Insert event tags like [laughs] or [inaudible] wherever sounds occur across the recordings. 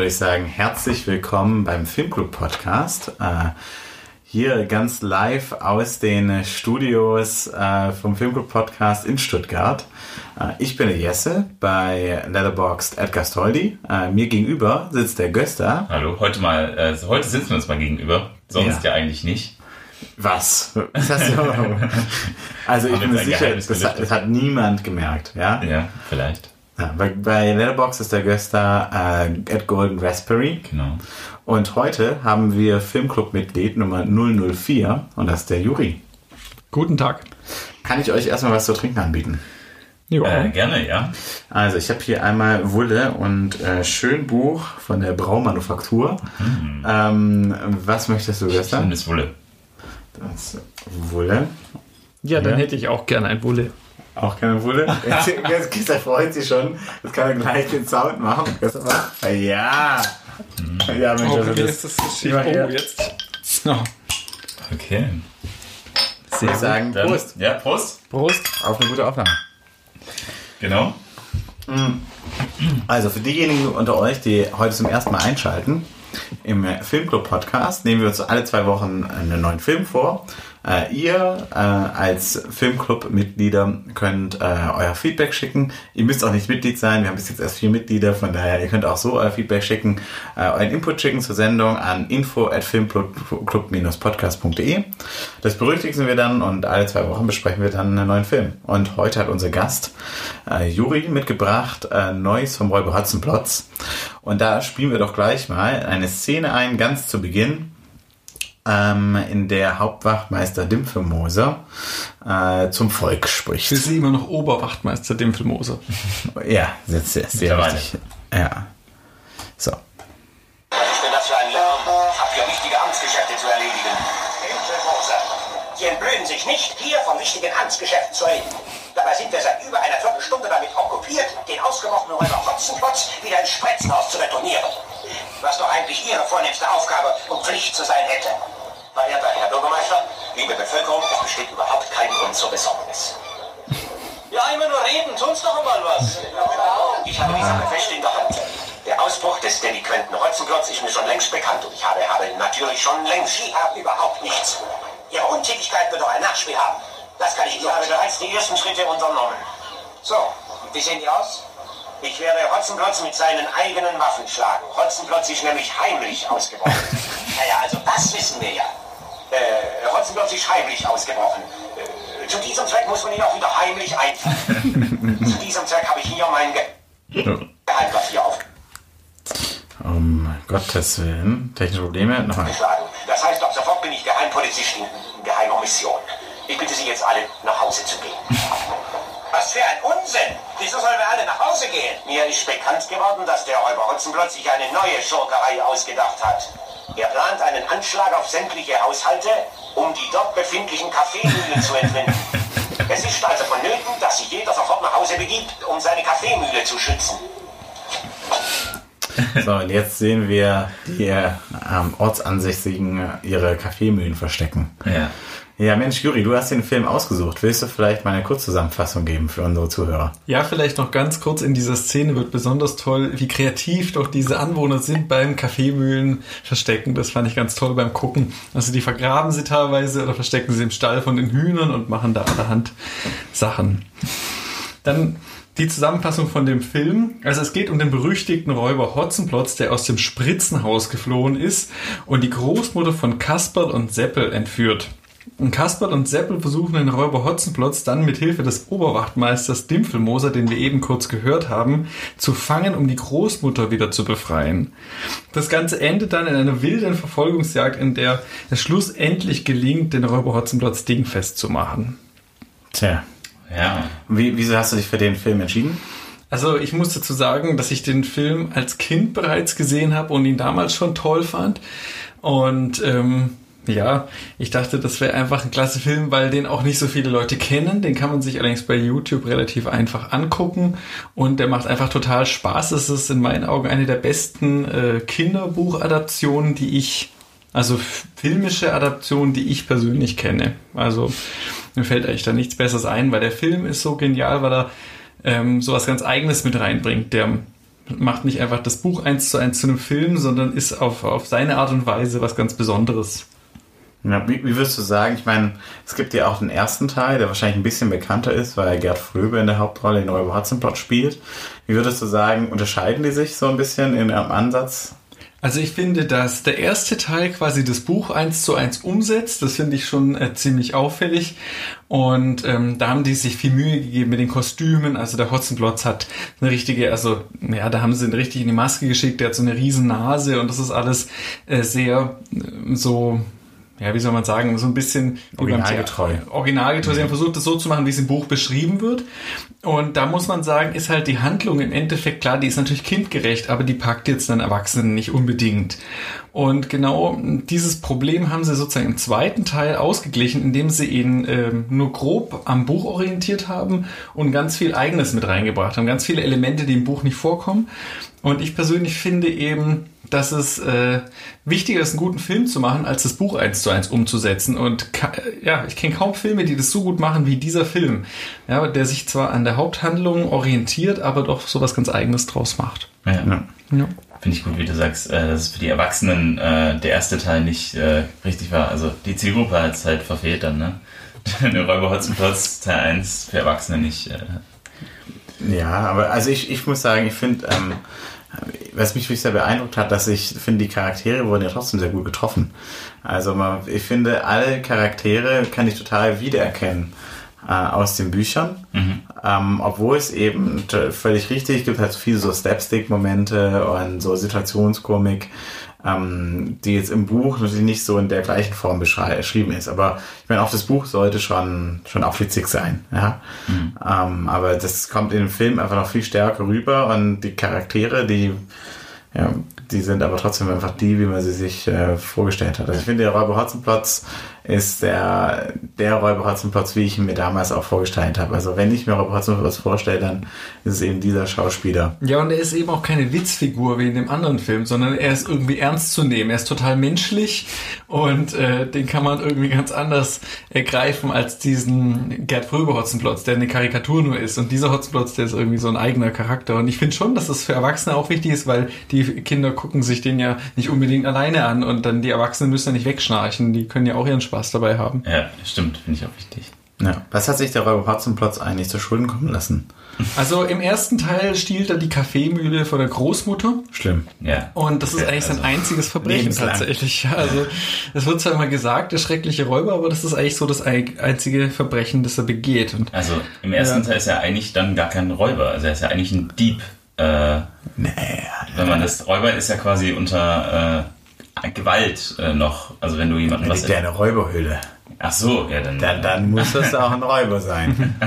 Würde ich sagen, herzlich willkommen beim Filmclub Podcast. Äh, hier ganz live aus den Studios äh, vom Filmclub Podcast in Stuttgart. Äh, ich bin der Jesse bei Letterboxd Edgar Stoldi. Äh, mir gegenüber sitzt der Göster. Hallo, heute mal, heute sitzen wir uns mal gegenüber. Sonst ja, ja eigentlich nicht. Was? Was hast du? [laughs] also ich bin mir sicher, das hat, das hat, niemand gemerkt, ja? Ja, vielleicht. Ja, bei, bei Letterbox ist der Göster äh, at Golden Raspberry. Genau. Und heute haben wir Filmclub-Mitglied Nummer 004 und das ist der Juri. Guten Tag. Kann ich euch erstmal was zu trinken anbieten? Jo. Äh, gerne, ja. Also ich habe hier einmal Wulle und äh, Schönbuch von der Braumanufaktur. Mhm. Ähm, was möchtest du, Göster? Schönes Wulle. Das Wulle. Ja, dann ja. hätte ich auch gerne ein Wulle. Auch keine Wulle? [laughs] Jetzt, jetzt, freut sich schon. Jetzt kann er gleich den Sound machen. Ja. Ja, Mensch, also okay, das, ist das schief. Oh, jetzt. Oh. Okay. Sehr sagen, Dann, Prost. Ja, Prost. Prost. Auf eine gute Aufnahme. Genau. Mm. Also für diejenigen unter euch, die heute zum ersten Mal einschalten, im Filmclub Podcast nehmen wir uns alle zwei Wochen einen neuen Film vor äh, ihr äh, als Filmclub-Mitglieder könnt äh, euer Feedback schicken. Ihr müsst auch nicht Mitglied sein. Wir haben bis jetzt erst vier Mitglieder, von daher ihr könnt auch so euer Feedback schicken, äh, euren Input schicken zur Sendung an info at filmclub-podcast.de. Das berücksichtigen wir dann und alle zwei Wochen besprechen wir dann einen neuen Film. Und heute hat unser Gast äh, Juri mitgebracht, äh, Neues vom Räuber Hotzenplotz. Und da spielen wir doch gleich mal eine Szene ein, ganz zu Beginn ähm, in der Hauptwachtmeister Dimpfelmoser äh, zum Volk spricht. Ist sie immer noch Oberwachtmeister Dimpfelmoser? [laughs] ja, sehr, sehr, sehr richtig. Ja. So. Was ist denn das für ein Lärm? Habt ihr wichtige Amtsgeschäfte zu erledigen? Dimpfelmoser, Sie entblöden sich nicht, hier von wichtigen Amtsgeschäften zu reden. Dabei sind wir seit über einer Viertelstunde damit okkupiert, den ausgebrochenen Räuber Hotzenplotz wieder ins Spretzenhaus zu retournieren was doch eigentlich Ihre vornehmste Aufgabe und Pflicht zu sein hätte. Verehrter Herr Bürgermeister, liebe Bevölkerung, es besteht überhaupt kein Grund zur Besorgnis. Ja, immer nur reden, tun's doch mal was. Ich habe die Sache fest in der Hand. Der Ausbruch des delinquenten Rotzenglotz ist mir schon längst bekannt und ich habe, habe natürlich schon längst, Sie haben überhaupt nichts. Ihre Untätigkeit wird doch ein Nachspiel haben. Das kann ich Ihnen Ich habe bereits die ersten Schritte unternommen. So, wie sehen die aus? Ich werde Hotzenplotz mit seinen eigenen Waffen schlagen. Hotzenplotz ist nämlich heimlich ausgebrochen. [laughs] naja, also das wissen wir ja. Äh, Hotzenplotz ist heimlich ausgebrochen. Äh, zu diesem Zweck muss man ihn auch wieder heimlich einfangen. [laughs] zu diesem Zweck habe ich hier mein Ge Geheimquartier auf. Um Gottes Willen. Technische Probleme. Nochmal. Das heißt, ab sofort bin ich Geheimpolizist in geheimer Mission. Ich bitte Sie jetzt alle, nach Hause zu gehen. Was für ein Unsinn! Wieso sollen wir alle nach Hause gehen? Mir ist bekannt geworden, dass der Räuber Hotzenplotz sich eine neue Schurkerei ausgedacht hat. Er plant einen Anschlag auf sämtliche Haushalte, um die dort befindlichen Kaffeemühlen zu entwenden. [laughs] Es ist also vonnöten, dass sich jeder sofort nach Hause begibt, um seine Kaffeemühle zu schützen. [laughs] So, und jetzt sehen wir die ähm, Ortsansässigen ihre Kaffeemühlen verstecken. Ja. Ja, Mensch, Juri, du hast den Film ausgesucht. Willst du vielleicht mal eine Kurzzusammenfassung geben für unsere Zuhörer? Ja, vielleicht noch ganz kurz. In dieser Szene wird besonders toll, wie kreativ doch diese Anwohner sind beim Kaffeemühlen verstecken. Das fand ich ganz toll beim Gucken. Also die vergraben sie teilweise oder verstecken sie im Stall von den Hühnern und machen da an der Hand Sachen. Dann die Zusammenfassung von dem Film. Also es geht um den berüchtigten Räuber Hotzenplotz, der aus dem Spritzenhaus geflohen ist und die Großmutter von Kasperl und Seppel entführt. Und Kasperl und Seppel versuchen den Räuber Hotzenplotz dann mit Hilfe des Oberwachtmeisters Dimpfelmoser, den wir eben kurz gehört haben, zu fangen, um die Großmutter wieder zu befreien. Das Ganze endet dann in einer wilden Verfolgungsjagd, in der es schlussendlich gelingt, den Räuber Hotzenplotz dingfest zu machen. Tja. Ja. Wie, wieso hast du dich für den Film entschieden? Also ich muss dazu sagen, dass ich den Film als Kind bereits gesehen habe und ihn damals schon toll fand. Und ähm, ja, ich dachte, das wäre einfach ein klasse Film, weil den auch nicht so viele Leute kennen. Den kann man sich allerdings bei YouTube relativ einfach angucken und der macht einfach total Spaß. Es ist in meinen Augen eine der besten äh, Kinderbuchadaptionen, die ich, also filmische Adaptionen, die ich persönlich kenne. Also mir fällt eigentlich da nichts Besseres ein, weil der Film ist so genial, weil er ähm, sowas ganz Eigenes mit reinbringt. Der macht nicht einfach das Buch eins zu eins zu einem Film, sondern ist auf, auf seine Art und Weise was ganz Besonderes. Ja, wie, wie würdest du sagen, ich meine, es gibt ja auch den ersten Teil, der wahrscheinlich ein bisschen bekannter ist, weil Gerd Fröbe in der Hauptrolle in Räuber Hotzenplot spielt. Wie würdest du sagen, unterscheiden die sich so ein bisschen in ihrem Ansatz? Also ich finde, dass der erste Teil quasi das Buch eins zu eins umsetzt. Das finde ich schon äh, ziemlich auffällig. Und ähm, da haben die sich viel Mühe gegeben mit den Kostümen. Also der Hotzenplotz hat eine richtige, also ja, da haben sie ihn richtig in die Maske geschickt. Der hat so eine riesen Nase und das ist alles äh, sehr äh, so ja, wie soll man sagen, so ein bisschen originalgetreu. Originalgetreu. Sie haben versucht, das so zu machen, wie es im Buch beschrieben wird. Und da muss man sagen, ist halt die Handlung im Endeffekt klar, die ist natürlich kindgerecht, aber die packt jetzt dann Erwachsenen nicht unbedingt. Und genau dieses Problem haben sie sozusagen im zweiten Teil ausgeglichen, indem sie ihn ähm, nur grob am Buch orientiert haben und ganz viel Eigenes mit reingebracht haben, ganz viele Elemente, die im Buch nicht vorkommen. Und ich persönlich finde eben, dass es äh, wichtiger ist, einen guten Film zu machen, als das Buch eins zu eins umzusetzen. Und ja, ich kenne kaum Filme, die das so gut machen wie dieser Film. Ja, der sich zwar an der Haupthandlung orientiert, aber doch sowas ganz Eigenes draus macht. Ja. ja. ja. Finde ich gut, wie du sagst, äh, dass für die Erwachsenen äh, der erste Teil nicht äh, richtig war. Also die Zielgruppe hat es halt verfehlt dann, ne? [laughs] Der Räuber Hotzenplotz Teil 1 für Erwachsene nicht. Ja, aber also ich, ich muss sagen, ich finde, ähm, was mich wirklich sehr beeindruckt hat, dass ich finde, die Charaktere wurden ja trotzdem sehr gut getroffen. Also man, ich finde, alle Charaktere kann ich total wiedererkennen äh, aus den Büchern. Mhm. Ähm, obwohl es eben völlig richtig gibt, halt viel so Slapstick-Momente und so Situationskomik ähm, die jetzt im Buch natürlich nicht so in der gleichen Form beschrieben ist. Aber ich meine, auch das Buch sollte schon, schon auch witzig sein. Ja? Mhm. Ähm, aber das kommt in dem Film einfach noch viel stärker rüber und die Charaktere, die ja, die sind aber trotzdem einfach die, wie man sie sich äh, vorgestellt hat. Also ich finde, der Räuber Hotzenplotz ist der, der Räuber Hotzenplotz, wie ich ihn mir damals auch vorgestellt habe. Also wenn ich mir Räuber Hotzenplotz vorstelle, dann ist es eben dieser Schauspieler. Ja, und er ist eben auch keine Witzfigur wie in dem anderen Film, sondern er ist irgendwie ernst zu nehmen. Er ist total menschlich und äh, den kann man irgendwie ganz anders ergreifen als diesen Gerd Fröbe Hotzenplotz, der eine Karikatur nur ist. Und dieser Hotzenplotz, der ist irgendwie so ein eigener Charakter. Und ich finde schon, dass das für Erwachsene auch wichtig ist, weil die Kinder gucken sich den ja nicht unbedingt alleine an und dann die Erwachsenen müssen ja nicht wegschnarchen. Die können ja auch ihren Spaß dabei haben. Ja, stimmt, finde ich auch wichtig. Ja. Was hat sich der Räuber Hotzenplotz eigentlich zu Schulden kommen lassen? Also im ersten Teil stiehlt er die Kaffeemühle von der Großmutter. Schlimm. Ja. Und das ist eigentlich sein also einziges Verbrechen tatsächlich. Also es wird zwar immer gesagt, der schreckliche Räuber, aber das ist eigentlich so das einzige Verbrechen, das er begeht. Und, also im ersten ja. Teil ist er eigentlich dann gar kein Räuber. Also er ist ja eigentlich ein Dieb. Äh, nee. Wenn man das Räuber ist ja quasi unter äh, Gewalt äh, noch. Also wenn du jemanden was. Der eine Räuberhöhle. Ach so, ja dann. Dann, dann muss [laughs] das auch ein Räuber sein. [laughs]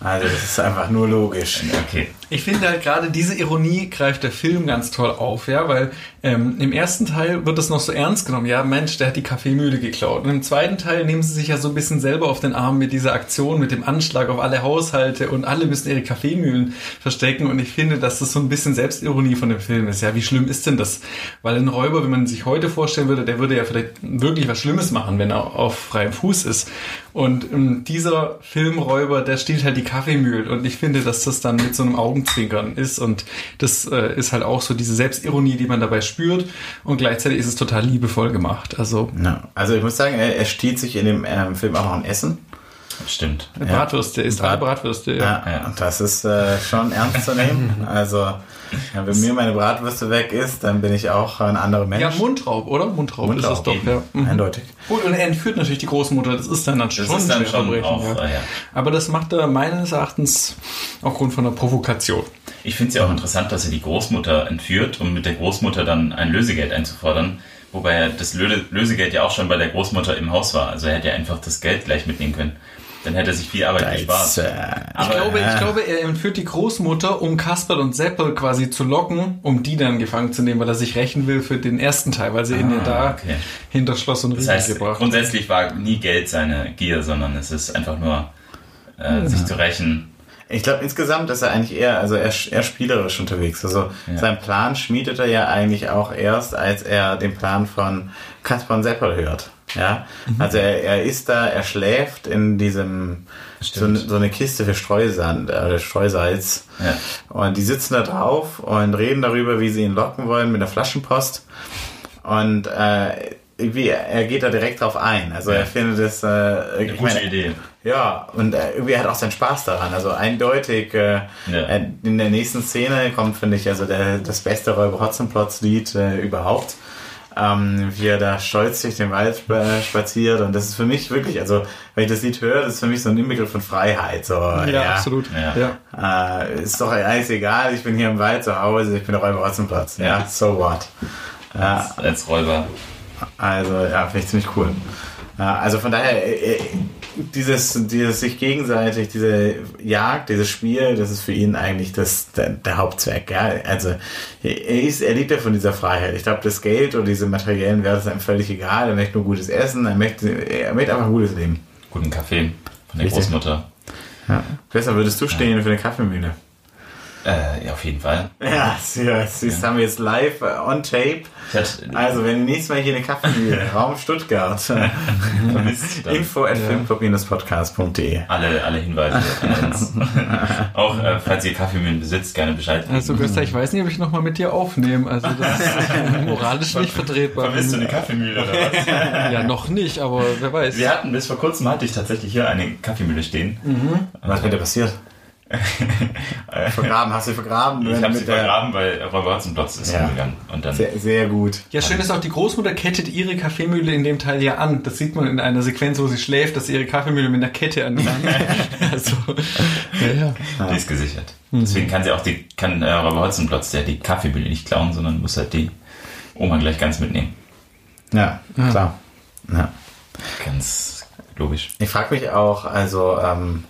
Also das ist einfach nur logisch. Okay. Ich finde halt gerade diese Ironie greift der Film ganz toll auf, ja, weil ähm, im ersten Teil wird das noch so ernst genommen, ja, Mensch, der hat die Kaffeemühle geklaut. Und im zweiten Teil nehmen sie sich ja so ein bisschen selber auf den Arm mit dieser Aktion, mit dem Anschlag auf alle Haushalte und alle müssen ihre Kaffeemühlen verstecken. Und ich finde, dass das so ein bisschen Selbstironie von dem Film ist. Ja, wie schlimm ist denn das? Weil ein Räuber, wenn man sich heute vorstellen würde, der würde ja vielleicht wirklich was Schlimmes machen, wenn er auf freiem Fuß ist. Und ähm, dieser Filmräuber, der stiehlt halt die Kaffeemühlen. Und ich finde, dass das dann mit so einem Augen Augenzwinkern ist und das äh, ist halt auch so diese Selbstironie, die man dabei spürt und gleichzeitig ist es total liebevoll gemacht. Also, ja. also ich muss sagen, er, er stiehlt sich in dem ähm, Film auch noch ein Essen. Stimmt. Eine Bratwürste ist Brat, Bratwürste. Ja. ja, und das ist äh, schon ernst zu nehmen. [laughs] Also ja, wenn mir meine Bratwürste weg ist, dann bin ich auch ein anderer Mensch. Ja, Mundraub, oder? Mundraub, Mundraub ist es doch, ja. Mhm. Eindeutig. Gut, und er entführt natürlich die Großmutter, das ist dann, dann schon das ist dann schon auch, ja. ja. Aber das macht er meines Erachtens aufgrund von einer Provokation. Ich finde es ja auch interessant, dass er die Großmutter entführt, um mit der Großmutter dann ein Lösegeld einzufordern. Wobei das Lösegeld ja auch schon bei der Großmutter im Haus war. Also er hätte ja einfach das Geld gleich mitnehmen können. Dann hätte er sich viel Arbeit gespart. Äh, ich, glaube, ich glaube, er entführt die Großmutter, um Kasperl und Seppel quasi zu locken, um die dann gefangen zu nehmen, weil er sich rächen will für den ersten Teil, weil sie ah, ihn ja da okay. hinter Schloss und Riegel das heißt, gebracht Grundsätzlich war nie Geld seine Gier, sondern es ist einfach nur, äh, ja. sich zu rächen. Ich glaube, insgesamt ist er eigentlich eher, also er, eher spielerisch unterwegs. Also ja. sein Plan schmiedet er ja eigentlich auch erst, als er den Plan von Kasper und Seppel hört. Ja, also er, er ist da, er schläft in diesem so, eine- so eine Kiste für Streusand, äh, Streusalz. Ja. Und die sitzen da drauf und reden darüber, wie sie ihn locken wollen mit der Flaschenpost. Und äh, irgendwie, er geht da direkt drauf ein. Also er findet es äh, Eine gute meine, Idee. Ja, und äh, irgendwie hat auch seinen Spaß daran. Also eindeutig äh, Ja. äh, in der nächsten Szene kommt, finde ich, also der, das beste Räuber Hotzenplotz-Lied äh, überhaupt. Ähm, wie er da stolz durch den Wald spa- spaziert. Und das ist für mich wirklich, also wenn ich das Lied höre, das ist für mich so ein Inbegriff von Freiheit. So, Ja, absolut. Ja. Ja. Äh, ist doch alles egal, ich bin hier im Wald zu Hause, ich bin der Räuber Hotzenplotz. Ja, Ja. so what. Ja, Als, als Räuber. also ja, finde ich ziemlich cool. Ja, also von daher, äh, äh, dieses, dieses sich gegenseitig, diese Jagd, dieses Spiel, das ist für ihn eigentlich das, der, der Hauptzweck. Ja? Also er, ist, er lebt ja von dieser Freiheit. Ich glaube, das Geld oder diese materiellen Werte sind ihm völlig egal. Er möchte nur gutes Essen, er möchte, er möchte einfach ein gutes Leben. Guten Kaffee von der Richtig. Großmutter. Ja. Besser würdest du stehen für eine Kaffeemühle. Äh, ja, auf jeden Fall. Ja, das, das haben wir jetzt live äh, on tape. Also, wenn ihr nächstes Mal hier eine Kaffeemühle, [laughs] Raum Stuttgart, [laughs] dann info at filmclub-podcast.de. alle, alle Hinweise. [laughs] Auch äh, falls ihr Kaffeemühlen besitzt, gerne Bescheid geben. Also Gösta, ich weiß nicht, ob ich nochmal mit dir aufnehme. Also das ist moralisch nicht vertretbar. Vermisst du eine Kaffeemühle oder was? Ja, noch nicht, aber wer weiß. Wir hatten bis vor kurzem hatte ich tatsächlich hier eine Kaffeemühle stehen. Was mit dir passiert? [laughs] vergraben, hast du vergraben? Ich habe sie vergraben, weil Räuber Hotzenplotz ist Ja. umgegangen. Und dann Sehr, sehr gut. Ja, schön ist auch, die Großmutter kettet ihre Kaffeemühle in dem Teil ja an. Das sieht man in einer Sequenz, wo sie schläft, dass sie ihre Kaffeemühle mit einer Kette an [laughs] also, ja, ja. die ist gesichert. Deswegen kann sie auch die, kann äh, Räuber Hotzenplotz der die Kaffeemühle nicht klauen, sondern muss halt die Oma gleich ganz mitnehmen. Ja, klar. Ja. Ganz logisch. Ich frage mich auch, also, ähm,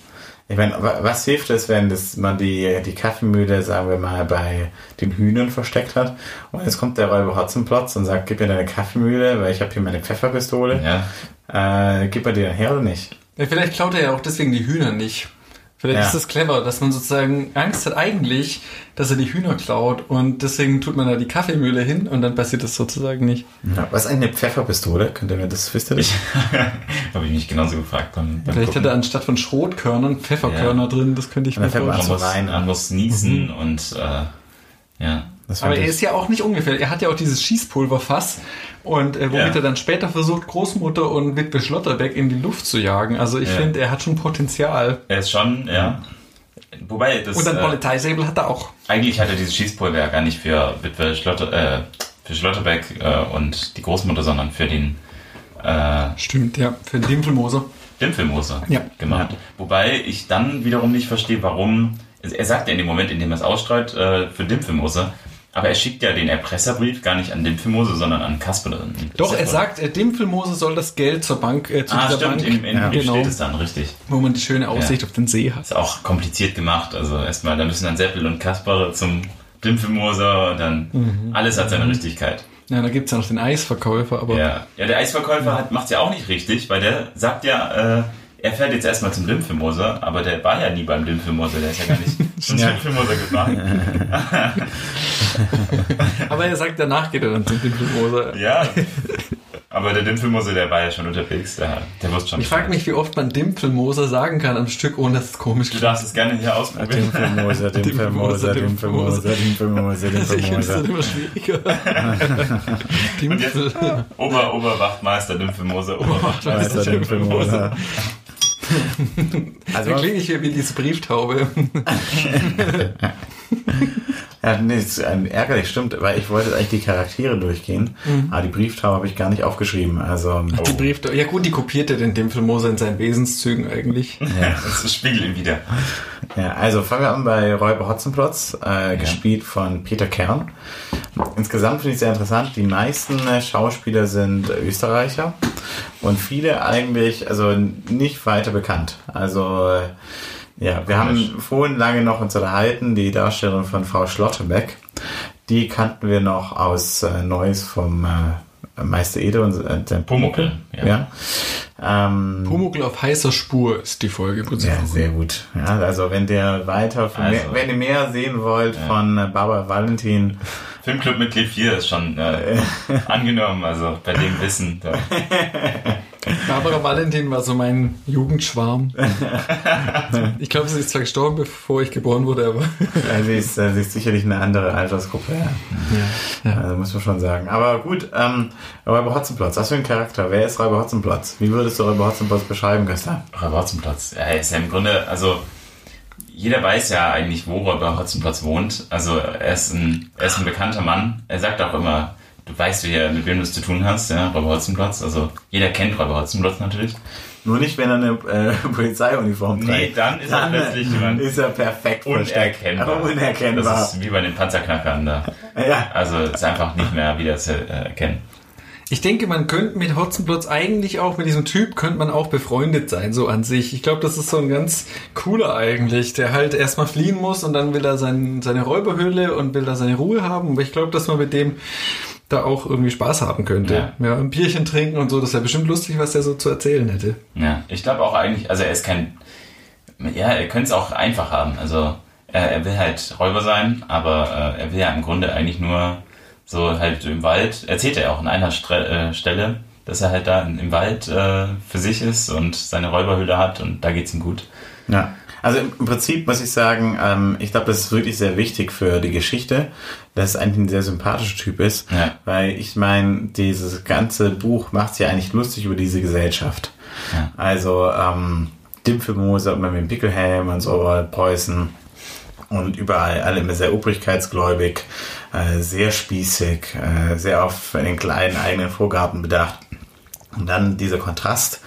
ich meine, wa- was hilft es, wenn das, man die, die Kaffeemühle, sagen wir mal, bei den Hühnern versteckt hat und jetzt kommt der Räuber Hotzenplotz und sagt, gib mir deine Kaffeemühle, weil ich habe hier meine Pfefferpistole. Ja. Äh, gib mir die dann her oder nicht? Ja, Vielleicht klaut er ja auch deswegen die Hühner nicht. Vielleicht Ja. ist das clever, dass man sozusagen Angst hat eigentlich, dass er die Hühner klaut und deswegen tut man da die Kaffeemühle hin und dann passiert das sozusagen nicht. Ja. Was ist eigentlich eine Pfefferpistole? Könnt ihr mir das, wisst ihr das? [laughs] Habe ich mich genauso gefragt beim, beim Vielleicht hat Gucken. er anstatt von Schrotkörnern Pfefferkörner drin, das könnte ich Und mir vorstellen. man, muss, rein. man muss niesen und äh, ja. Das Aber er ist ja auch nicht ungefähr. Er hat ja auch dieses Schießpulverfass und äh, womit Ja. er dann später versucht, Großmutter und Witwe Schlotterbeck in die Luft zu jagen. Also ich Ja. finde, er hat schon Potenzial. Er ist schon, ja. Wobei, das, Und dann äh, Polizeisäbel hat er auch. eigentlich hat er dieses Schießpulver ja gar nicht für Witwe Schlotter, äh, für Schlotterbeck äh, und die Großmutter, sondern für den äh, Stimmt, ja. Für den Dimpfelmoser. Dimpfelmoser Ja. gemacht. Wobei ich dann wiederum nicht verstehe, warum. Er sagt ja in dem Moment, in dem er es ausstreut, äh, für Dimpfelmoser. Aber er schickt ja den Erpresserbrief gar nicht an Dimpfelmoser, sondern an Kasper. Doch, er sagt, äh, Dimpfelmoser soll das Geld zur Bank, äh, zu Ah, dieser stimmt, Bank, in, in Ja. Genau, steht es dann, richtig. wo man die schöne Aussicht auf den See hat. Ist auch kompliziert gemacht. Also erstmal, da müssen dann Seppel und Kasper zum Dimpfelmoser und dann Mhm. alles hat seine Richtigkeit. Ja, da gibt's ja noch den Eisverkäufer, aber Ja, ja der Eisverkäufer hat macht ja auch nicht richtig, weil der sagt ja, äh, er fährt jetzt erstmal zum Dimpfelmoser, aber der war ja nie beim Dimpfelmoser, der ist ja gar nicht [laughs] zum Ja. Dimpfelmoser gefahren. [laughs] aber er sagt, danach geht er dann zum Dimpfelmoser. Ja. Aber der Dimpfelmoser, der war ja schon unterwegs, der, der wusste schon. Ich frage mich, wie oft man Dimpfelmoser sagen kann am Stück, ohne dass es komisch Du klingt. darfst es gerne hier ausprobieren. Dimpfelmoser, Dimpfelmoser, [laughs] Dimpfelmoser, Dimpfelmoser, Also ich finde es dann Dimpfelmoser. immer schwieriger. Und jetzt Dimpfel. Ober, Oberwachtmeister Dimpfelmoser, Oberwachtmeister Meister Dimpfelmoser. Also, klinge ich hier wie diese Brieftaube. [laughs] [laughs] ja, nee, ist ähm, ärgerlich, stimmt, weil ich wollte eigentlich die Charaktere durchgehen, aber die Brieftaube habe ich gar nicht aufgeschrieben. Also, Die Brieftaube. Ja gut, die kopierte den Dimpfelmoser in seinen Wesenszügen eigentlich. [laughs] Das spiegelt ihn wieder. Ja, also fangen wir an bei Räuber Hotzenplotz, äh, gespielt von Peter Kern. Insgesamt finde ich sehr interessant. Die meisten Schauspieler sind Österreicher und viele eigentlich also nicht weiter bekannt. Also äh, ja, wir haben vorhin lange noch uns unterhalten, die Darstellerin von Frau Schlotterbeck. Die kannten wir noch aus äh, Neues vom äh, Meister Ede und äh, der Pumuckl, ja. ja. Ähm, Pumuckl auf heißer Spur ist die Folge im Prinzip. ja, sehr gut. Ja, also wenn der weiter, Also- mehr, wenn ihr mehr sehen wollt von äh, Barbara Valentin, Filmclub-Mitglied 4 ist schon äh, [laughs] angenommen, also bei dem Wissen. Da. [laughs] Barbara Valentin war so mein Jugendschwarm. [laughs] Ich glaube, sie ist zwar gestorben, bevor ich geboren wurde, aber. Ja, sie, ist, äh, sie ist sicherlich eine andere Altersgruppe, ja. Ja. Also muss man schon sagen. Aber gut, ähm, Räuber Hotzenplotz, was für ein Charakter? Wer ist Räuber Hotzenplotz? Wie würdest du Räuber Hotzenplotz beschreiben, Christa? Räuber Hotzenplotz. Ja, er ist ja im Grunde, also jeder weiß ja eigentlich, wo Räuber Hotzenplotz wohnt. Also er ist ein, er ist ein bekannter Mann. Er sagt auch immer, du weißt, wie, mit wem du es zu tun hast, ja, Räuber Hotzenplotz. Also jeder kennt Räuber Hotzenplotz natürlich. Nur nicht, wenn er eine äh, [laughs] Polizeiuniform trägt. Nee, dann ist er Dann, äh, plötzlich jemand ist er perfekt versteckt. unerkennbar. Aber unerkennbar. Das ist wie bei den Panzerknackern da. ja. Also ist einfach nicht mehr wieder zu äh, erkennen. Ich denke, man könnte mit Hotzenplotz eigentlich auch mit diesem Typ könnte man auch befreundet sein, so an sich. Ich glaube, das ist so ein ganz cooler eigentlich, der halt erstmal fliehen muss und dann will er sein, seine Räuberhöhle und will da seine Ruhe haben. Aber ich glaube, dass man mit dem da auch irgendwie Spaß haben könnte. Ja. ein Bierchen trinken und so, das wäre bestimmt lustig, was der so zu erzählen hätte. Ja, ich glaube auch eigentlich, also er ist kein, ja, er könnte es auch einfach haben. Also er, er will halt Räuber sein, aber äh, er will ja im Grunde eigentlich nur so halt im Wald, erzählt er ja auch an einer Stre äh, Stelle, dass er halt da im Wald äh, für sich ist und seine Räuberhöhle hat und da geht's ihm gut. Ja. Also im Prinzip muss ich sagen, ähm, ich glaube, das ist wirklich sehr wichtig für die Geschichte, dass es eigentlich ein sehr sympathischer Typ ist, Ja. weil ich meine, dieses ganze Buch macht sich ja eigentlich lustig über diese Gesellschaft. Ja. Also ähm, Dimpfelmoser und mit dem Pickelhelm und so, Preußen und überall alle immer sehr obrigkeitsgläubig, äh, sehr spießig, äh, sehr auf den kleinen eigenen Vorgarten bedacht. Und dann dieser Kontrast,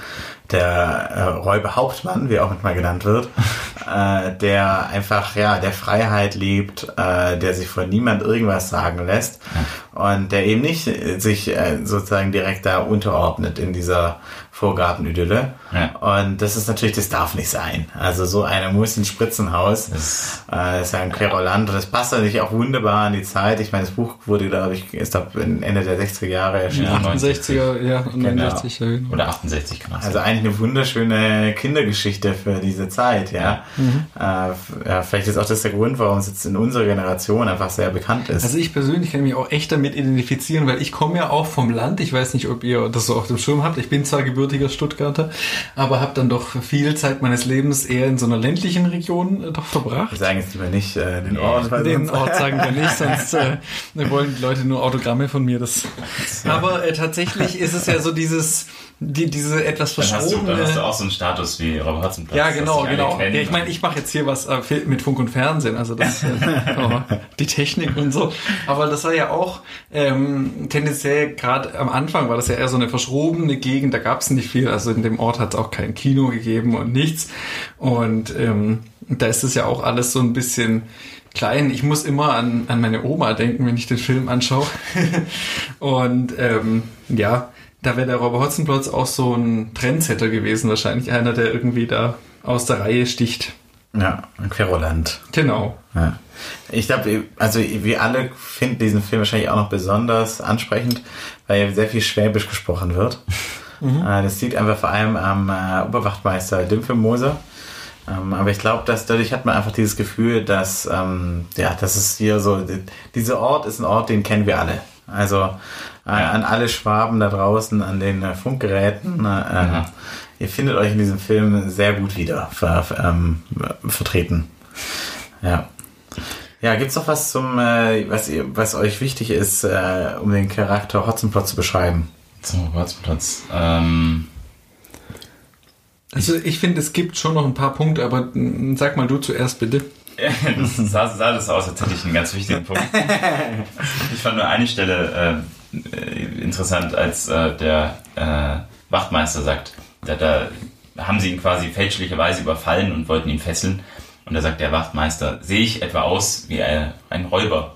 der äh, Räuber Hauptmann, wie er auch manchmal genannt wird, äh, der einfach ja der Freiheit liebt, äh, der sich von niemand irgendwas sagen lässt und der eben nicht sich äh, sozusagen direkt da unterordnet in dieser Vorgartenidylle. Ja. Und das ist natürlich, das darf nicht sein. Also so einer muss ein Spritzenhaus. Das- äh, ist ja ein Queroland und das passt natürlich auch wunderbar an die Zeit. Ich meine, das Buch wurde, glaube ich, ist ab Ende der 60er Jahre erschienen. Ja. 68er, ja, und Genau. 69er. genau. Oder 68 kann man Also sagen. eigentlich eine wunderschöne Kindergeschichte für diese Zeit, ja. Mhm. Äh, ja vielleicht ist auch das der Grund, warum es jetzt in unserer Generation einfach sehr bekannt ist. Also ich persönlich kann mich auch echt damit identifizieren, weil ich komme ja auch vom Land. Ich weiß nicht, ob ihr das so auf dem Schirm habt. Ich bin zwar gebürtiger Stuttgarter, aber habe dann doch viel Zeit meines Lebens eher in so einer ländlichen Region äh, doch verbracht. wir sagen jetzt lieber nicht äh, den Ort, weil Den Ort sagen wir nicht, [laughs] sonst äh, wollen die Leute nur Autogramme von mir. Das. Aber äh, tatsächlich ist es ja so dieses, die, diese etwas Dann du, verschrobene. dann hast du auch so einen Status wie Robert Hotzenplotz. Ja, genau, genau. Ja, ich meine, ich mache jetzt hier was äh, mit Funk und Fernsehen, also das, äh, [laughs] oh, die Technik und so. Aber das war ja auch ähm, tendenziell gerade am Anfang war das ja eher so eine verschrobene Gegend, da gab es nicht viel. Also in dem Ort hat es auch kein Kino gegeben und nichts. Und ähm, da ist es ja auch alles so ein bisschen klein. Ich muss immer an, an meine Oma denken, wenn ich den Film anschaue. [laughs] und ähm, ja, da wäre der Robert Hotzenplotz auch so ein Trendsetter gewesen, wahrscheinlich einer, der irgendwie da aus der Reihe sticht. Ja, ein Queroland. Genau. Ja. Ich glaube, also wir alle finden diesen Film wahrscheinlich auch noch besonders ansprechend, weil sehr viel Schwäbisch gesprochen wird. [laughs] Äh, Das liegt einfach vor allem am äh, Oberwachtmeister Dimpfelmoser. Ähm, aber ich glaube, dass dadurch hat man einfach dieses Gefühl, dass ähm, ja, das ist hier so, die- dieser Ort ist ein Ort, den kennen wir alle. Also äh, an alle Schwaben da draußen, an den äh, Funkgeräten. Äh, äh, Ihr findet euch in diesem Film sehr gut wieder ver, ähm, vertreten. Ja. Ja, gibt's noch was zum, äh, was, ihr, was euch wichtig ist, äh, um den Charakter Hotzenplot zu beschreiben? So, Hotzenplotz. Ähm, Also ich finde, es gibt schon noch ein paar Punkte, aber sag mal du zuerst bitte. [laughs] das sah, sah das aus, als hätte ich einen ganz wichtigen Punkt. [laughs] Ich fand nur eine Stelle äh, interessant, als äh, der äh, Wachtmeister sagt, da, da haben sie ihn quasi fälschlicherweise überfallen und wollten ihn fesseln. Und da sagt der Wachtmeister, sehe ich etwa aus wie ein, ein Räuber?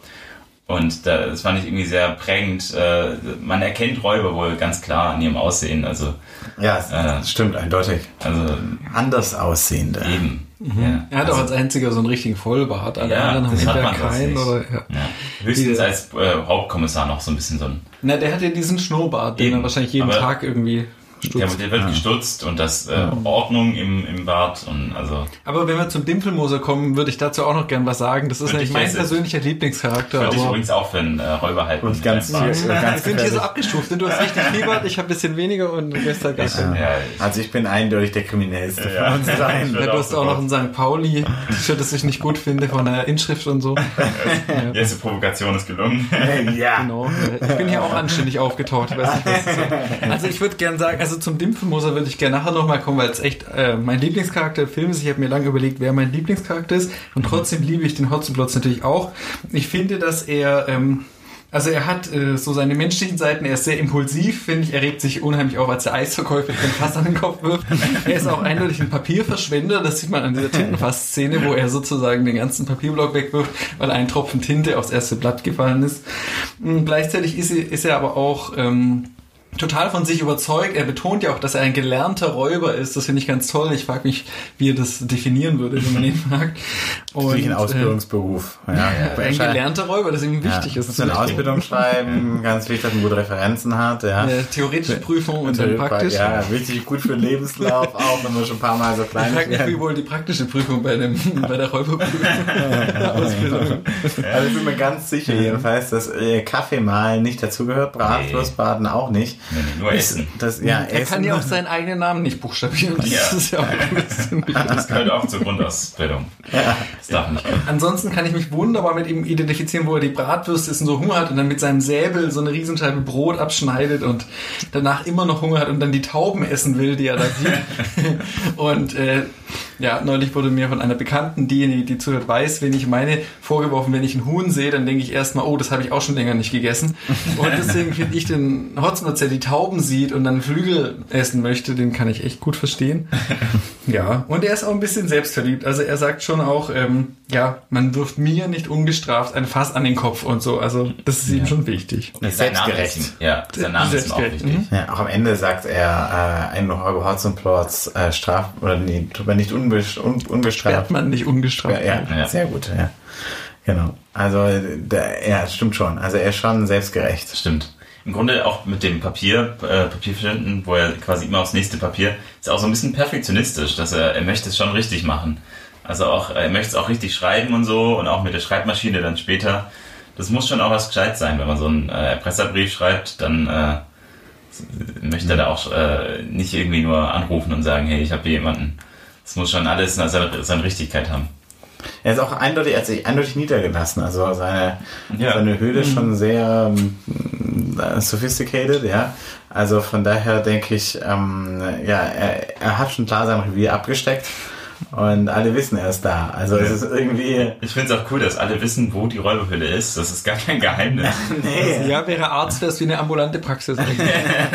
Und da, das fand ich irgendwie sehr prägend. Äh, man erkennt Räuber wohl ganz klar an ihrem Aussehen. Also, Ja, es- Äh. stimmt, eindeutig. also Anders aussehende. eben. Ja, Er hat also, auch als einziger so einen richtigen Vollbart. Alle Ja, anderen haben das hat man keinen oder. Ja. ja. Höchstens als äh, Hauptkommissar noch so ein bisschen so ein Na, der hat ja diesen Schnurrbart, den Eben, er wahrscheinlich jeden aber- Tag irgendwie Der, der wird gestutzt und das äh, Ordnung im, im Bad und also Aber wenn wir zum Dimpelmoser kommen, würde ich dazu auch noch gern was sagen. Das ist nämlich ich mein persönlicher Lieblingscharakter. würde ich übrigens auch für einen äh, Räuber halten. Und ganz Äh, wir [laughs] ganz sind hier so abgestuft. Du hast richtig viel Bart, ich habe ein bisschen weniger und du bist halt ganz schön. Ja, Also ich bin eindeutig der Kriminellste Ja. von uns [laughs] Ich dreien. Ja, du hast auch noch sofort. ein St. Pauli-T-Shirt, das ich nicht gut finde, von der Inschrift und so. [laughs] Die erste Provokation ist gelungen. Ja. Genau. Ich bin hier auch anständig aufgetaucht. Ich weiß nicht, ist. Also ich würde gern sagen, also zum Dimpelmoser würde ich gerne nachher nochmal kommen, weil es echt äh, mein Lieblingscharakter im Film ist. Ich habe mir lange überlegt, wer mein Lieblingscharakter ist. Und trotzdem liebe ich den Hotzenplotz natürlich auch. Ich finde, dass er... Ähm, also er hat äh, so seine menschlichen Seiten, er ist sehr impulsiv, finde ich, er regt sich unheimlich auf, als der Eisverkäufer den Fass an den Kopf wirft. Er ist auch eindeutig ein Papierverschwender, das sieht man an dieser Tintenfass-Szene, wo er sozusagen den ganzen Papierblock wegwirft, weil ein Tropfen Tinte aufs erste Blatt gefallen ist. Und gleichzeitig ist er, ist er aber auch ähm, total von sich überzeugt. Er betont ja auch, dass er ein gelernter Räuber ist. Das finde ich ganz toll. Ich frage mich, wie er das definieren würde, wenn man ihn [laughs] fragt. Und, Wie ein äh, Ausbildungsberuf. Ja. ein gelernter Räuber, das ihm wichtig ja. ist. Muss eine Ausbildung schreiben, [laughs] ganz wichtig, dass man gute Referenzen hat. Ja. Äh, theoretische Prüfung und dann praktisch. Ja, wichtig gut für den Lebenslauf, [laughs] auch wenn man schon ein paar Mal so Ich klein frage mich, wie ist. wohl die praktische Prüfung bei, dem, bei der Räuberprüfung Ausbildung. Also ich bin mir ganz sicher jedenfalls, dass äh, Kaffee malen nicht dazugehört, Bratwurstbraten auch nicht. Nee, nee, nur Essen. Das, ja, Er Essen. kann ja auch seinen eigenen Namen nicht buchstabieren. Das Ja. ist ja auch ein [laughs] bisschen Das gehört auch zur Grundausbildung. Das darf nicht gehen. Ansonsten kann ich mich wunderbar mit ihm identifizieren, wo er die Bratwürste ist und so Hunger hat und dann mit seinem Säbel so eine Riesenscheibe Brot abschneidet und danach immer noch Hunger hat und dann die Tauben essen will, die er da sieht. [laughs] und äh, ja, neulich wurde mir von einer Bekannten, diejenige, die zuhört, weiß, wen ich meine, vorgeworfen, wenn ich einen Huhn sehe, dann denke ich erstmal, oh, das habe ich auch schon länger nicht gegessen. Und deswegen finde ich den der die Tauben sieht und dann Flügel essen möchte, den kann ich echt gut verstehen. [laughs] Ja, und er ist auch ein bisschen selbstverliebt. Also er sagt schon auch, ähm, ja, man wirft mir nicht ungestraft ein Fass an den Kopf und so. Also das ist ihm schon wichtig. Sein Name Selbstgerecht. ist ihm, ja, sein Name ist ihm auch wichtig. mhm. Ja, auch am Ende sagt er, äh, ein Räuber Hotzenplotz äh, straf oder nee, tut man nicht unbes un unbestraft. Man nicht ungestraft. Ja, ja, Ja. sehr gut, ja. Genau. Also, der, ja, stimmt schon. Also, er ist schon selbstgerecht. Das stimmt. Im Grunde auch mit dem Papier, äh, Papierverständen, wo er quasi immer aufs nächste Papier, ist auch so ein bisschen perfektionistisch, dass er, er möchte es schon richtig machen. Also auch, er möchte es auch richtig schreiben und so und auch mit der Schreibmaschine dann später. Das muss schon auch was gescheit sein, wenn man so einen äh, Erpresserbrief schreibt, dann äh, möchte er da auch äh, nicht irgendwie nur anrufen und sagen, hey, ich habe hier jemanden. Das muss schon alles seine, seine Richtigkeit haben. Er ist auch eindeutig, er hat sich eindeutig niedergelassen. Also, seine, Ja. seine Höhle ist schon sehr ähm, sophisticated, ja. Also, von daher denke ich, ähm, ja, er, er hat schon klar sein Revier abgesteckt. Und alle wissen, er ist da. Also, es ist irgendwie, Ich finde es auch cool, dass alle wissen, wo die Räuberhöhle ist. Das ist gar kein Geheimnis. [laughs] nee. Ja, wäre Arzt, wäre es wie eine ambulante Praxis. eigentlich.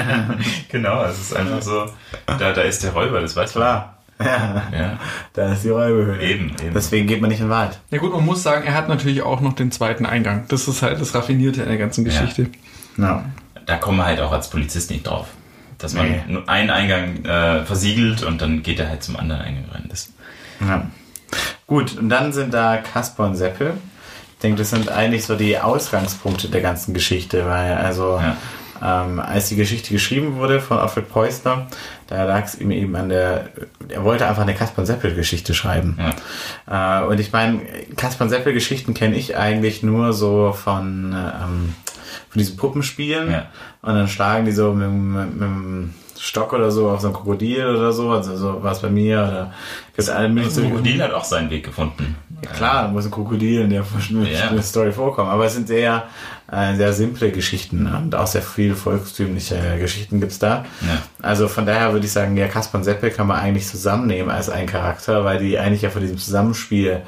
[laughs] genau, es ist einfach so, da, da ist der Räuber, das weiß man. Ja, Ja, da ist die Räuberhöhle. eben, eben. Deswegen geht man nicht in den Wald. ja gut, man muss sagen, er hat natürlich auch noch den zweiten Eingang. Das ist halt das Raffinierte in der ganzen Geschichte. Ja. da kommen wir halt auch als Polizist nicht drauf. Dass man Nee. nur einen Eingang äh, versiegelt und dann geht er halt zum anderen Eingang rein. Das, Ja. Gut, und dann sind da Kasper und Seppel. Ich denke, das sind eigentlich so die Ausgangspunkte der ganzen Geschichte, weil also ähm, als die Geschichte geschrieben wurde von Alfred Preußler, da lag es ihm eben an der, er wollte einfach eine Kasper und Seppel Geschichte schreiben. Äh, und ich meine, Kasper und Seppel Geschichten kenne ich eigentlich nur so von, ähm, von diesen Puppenspielen. Ja. Und dann schlagen die so mit, mit, mit dem Stock oder so auf so ein Krokodil oder so. Also so war es bei mir. Oder gibt alle möglichen das Krokodil hat auch seinen Weg gefunden. Klar, da muss ein Krokodil in der Ja. ja. Story vorkommen. Aber es sind sehr, äh, sehr simple Geschichten ne? und auch sehr viele volkstümliche Geschichten gibt's da. Ja. Also von daher würde ich sagen, ja, Kasper und Seppel kann man eigentlich zusammennehmen als einen Charakter, weil die eigentlich ja von diesem Zusammenspiel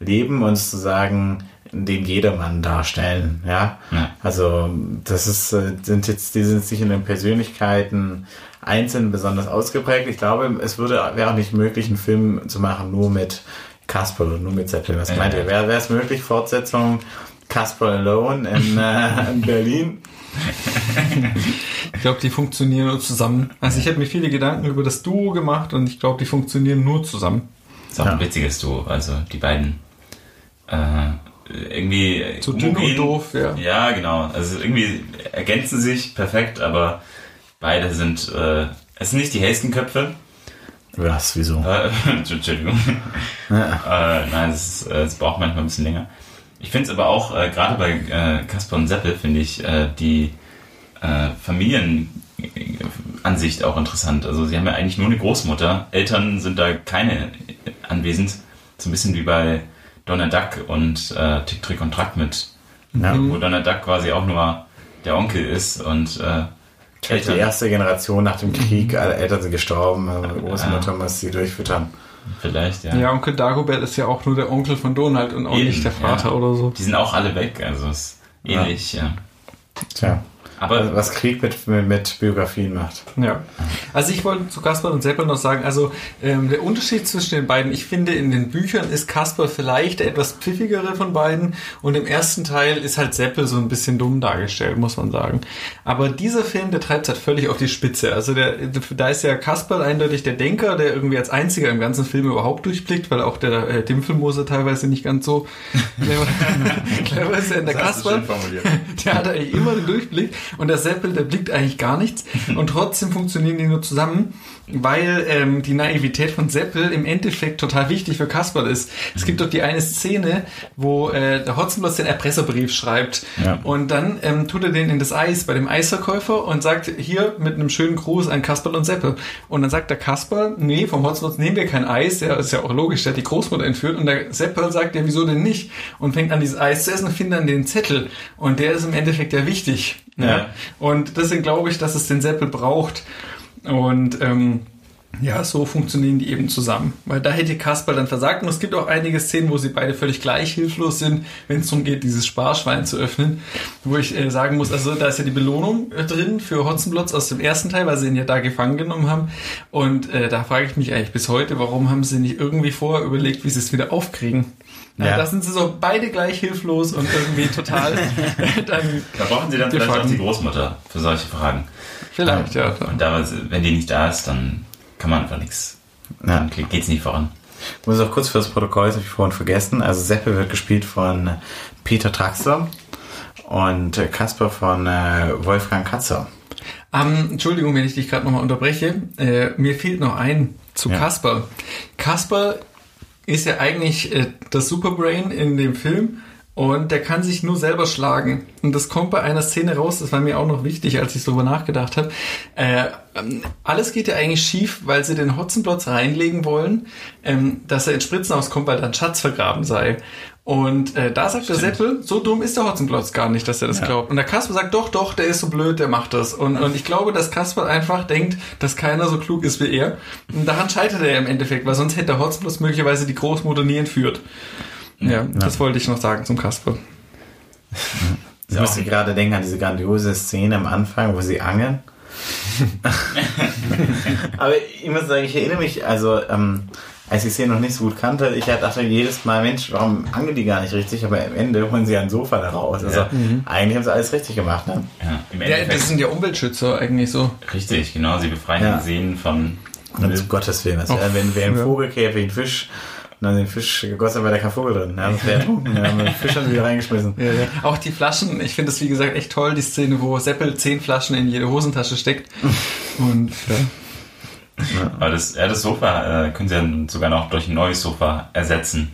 leben und sozusagen den Jedermann darstellen. Ja, Ja. also das ist, äh, sind jetzt, die sind jetzt nicht in den Persönlichkeiten einzeln besonders ausgeprägt. Ich glaube, es würde, wäre auch nicht möglich, einen Film zu machen nur mit Kasper oder nur mit Zeppelin. Was Ja. meint ihr? Wäre wäre es möglich, Fortsetzung Kasper Alone in, äh, in Berlin? Ich glaube, die funktionieren nur zusammen. Also ich habe mir viele Gedanken über das Duo gemacht und ich glaube, die funktionieren nur zusammen. Ist auch Ja. ein witziges Duo. Also die beiden äh, irgendwie So dünn und doof, ja. Ja, genau. Also irgendwie ergänzen sich perfekt, aber beide sind, äh, es sind nicht die hellsten Köpfe. Was, wieso? Äh, [laughs] Entschuldigung. Ja. Äh, nein, es, ist, äh, es braucht manchmal ein bisschen länger. Ich finde es aber auch, äh, gerade bei äh, Kasper und Seppel, finde ich äh, die äh, Familienansicht auch interessant. Also sie haben ja eigentlich nur eine Großmutter. Eltern sind da keine anwesend. So ein bisschen wie bei Donald Duck und äh, Tick, Trick und Track mit. Ja. Wo Donald Duck quasi auch nur der Onkel ist und äh, Vielleicht die erste Generation nach dem Krieg, alle Eltern sind gestorben, äh, Großmutter muss sie durchfüttern. Vielleicht, ja. Ja, Onkel Dagobert ist ja auch nur der Onkel von Donald und auch Eben, nicht der Vater ja. oder so. Die sind auch alle weg, also es ist ähnlich, ja. Tja. Aber was Krieg mit, mit, mit Biografien macht. Ja. Also ich wollte zu Kasper und Seppel noch sagen, also ähm, der Unterschied zwischen den beiden, ich finde in den Büchern ist Kasper vielleicht der etwas pfiffigere von beiden und im ersten Teil ist halt Seppel so ein bisschen dumm dargestellt, muss man sagen. Aber dieser Film, der treibt es halt völlig auf die Spitze. Also der, da ist ja Kasper eindeutig der Denker, der irgendwie als einziger im ganzen Film überhaupt durchblickt, weil auch der äh, Dimpfelmose teilweise nicht ganz so [laughs] [laughs] clever, ist. Der Das Kasper, [laughs] der hat eigentlich immer den Durchblick und der Seppel, der blickt eigentlich gar nichts. [laughs] Und trotzdem funktionieren die nur zusammen, weil ähm, die Naivität von Seppel im Endeffekt total wichtig für Kasperl ist. Es gibt doch die eine Szene, wo äh, der Hotzenplotz den Erpresserbrief schreibt Ja. und dann ähm, tut er den in das Eis bei dem Eisverkäufer und sagt hier mit einem schönen Gruß an Kasperl und Seppel. Und dann sagt der Kasperl, nee, vom Hotzenplotz nehmen wir kein Eis, ja, ist ja auch logisch, der hat die Großmutter entführt und der Seppel sagt, ja, wieso denn nicht? Und fängt an, dieses Eis zu essen und findet dann den Zettel und der ist im Endeffekt ja wichtig. Ja. Ja. Und deswegen glaube ich, dass es den Seppel braucht. Und ähm, ja, so funktionieren die eben zusammen. Weil da hätte Kasperl dann versagt. Und es gibt auch einige Szenen, wo sie beide völlig gleich hilflos sind, wenn es darum geht, dieses Sparschwein zu öffnen. Wo ich äh, sagen muss, also da ist ja die Belohnung äh, drin für Hotzenplotz aus dem ersten Teil, weil sie ihn ja da gefangen genommen haben. Und äh, da frage ich mich eigentlich bis heute, warum haben sie nicht irgendwie vorher überlegt, wie sie es wieder aufkriegen? Ja. Da sind sie so beide gleich hilflos und irgendwie total [laughs] [laughs] dann da brauchen sie dann vielleicht auch die Großmutter für solche Fragen. Vielleicht, ja. Und da, wenn die nicht da ist, dann kann man einfach nichts. Ja. Dann geht's nicht voran. Ich muss auch kurz für das Protokoll, das habe ich vorhin vergessen. Also Seppel wird gespielt von Peter Traxler und äh, Kasper von äh, Wolfgang Katzer. Ähm, Entschuldigung, wenn ich dich gerade nochmal unterbreche. Äh, mir fehlt noch ein zu Ja. Kasper. Kasper ist ja eigentlich äh, das Superbrain in dem Film und der kann sich nur selber schlagen. Und das kommt bei einer Szene raus, das war mir auch noch wichtig, als ich darüber nachgedacht habe. Äh, ähm, alles geht ja eigentlich schief, weil sie den Hotzenplotz reinlegen wollen, ähm, dass er ins Spritzenhaus kommt, weil da ein Schatz vergraben sei. Und äh, da sagt der Seppel, so dumm ist der Hotzenplotz gar nicht, dass er das Ja. glaubt. Und der Kasper sagt, doch, doch, der ist so blöd, der macht das. Und, und ich glaube, dass Kasper einfach denkt, dass keiner so klug ist wie er. Und daran scheitert er im Endeffekt, weil sonst hätte der Hotzenplotz möglicherweise die Großmutter nie entführt. Ja, das wollte ich noch sagen zum Kasper. Ich musste gerade denken an diese grandiose Szene am Anfang, wo sie angeln. [laughs] Aber ich muss sagen, ich erinnere mich, also ähm, als ich die Szene noch nicht so gut kannte, ich dachte jedes Mal, Mensch, warum angeln die gar nicht richtig? Aber am Ende holen sie ein Sofa da raus. Also Ja. eigentlich haben sie alles richtig gemacht. Ne? Ja, im Ja, das sind ja Umweltschützer eigentlich so. richtig, genau. Sie befreien Ja. den Seen von Und um Gottes Willen, Ach, wäre, wenn wir ja. Vogelkäfig, einen Fisch, und dann den Fisch gegossen, wäre da kein Vogel drin. Ja, das wäre ertrunken. Ja, haben wir den Fisch dann wieder reingeschmissen. Ja, ja. Auch die Flaschen, ich finde das wie gesagt echt toll, die Szene, wo Seppel zehn Flaschen in jede Hosentasche steckt. Und ja. Aber das, ja, das Sofa äh, können sie dann sogar noch durch ein neues Sofa ersetzen.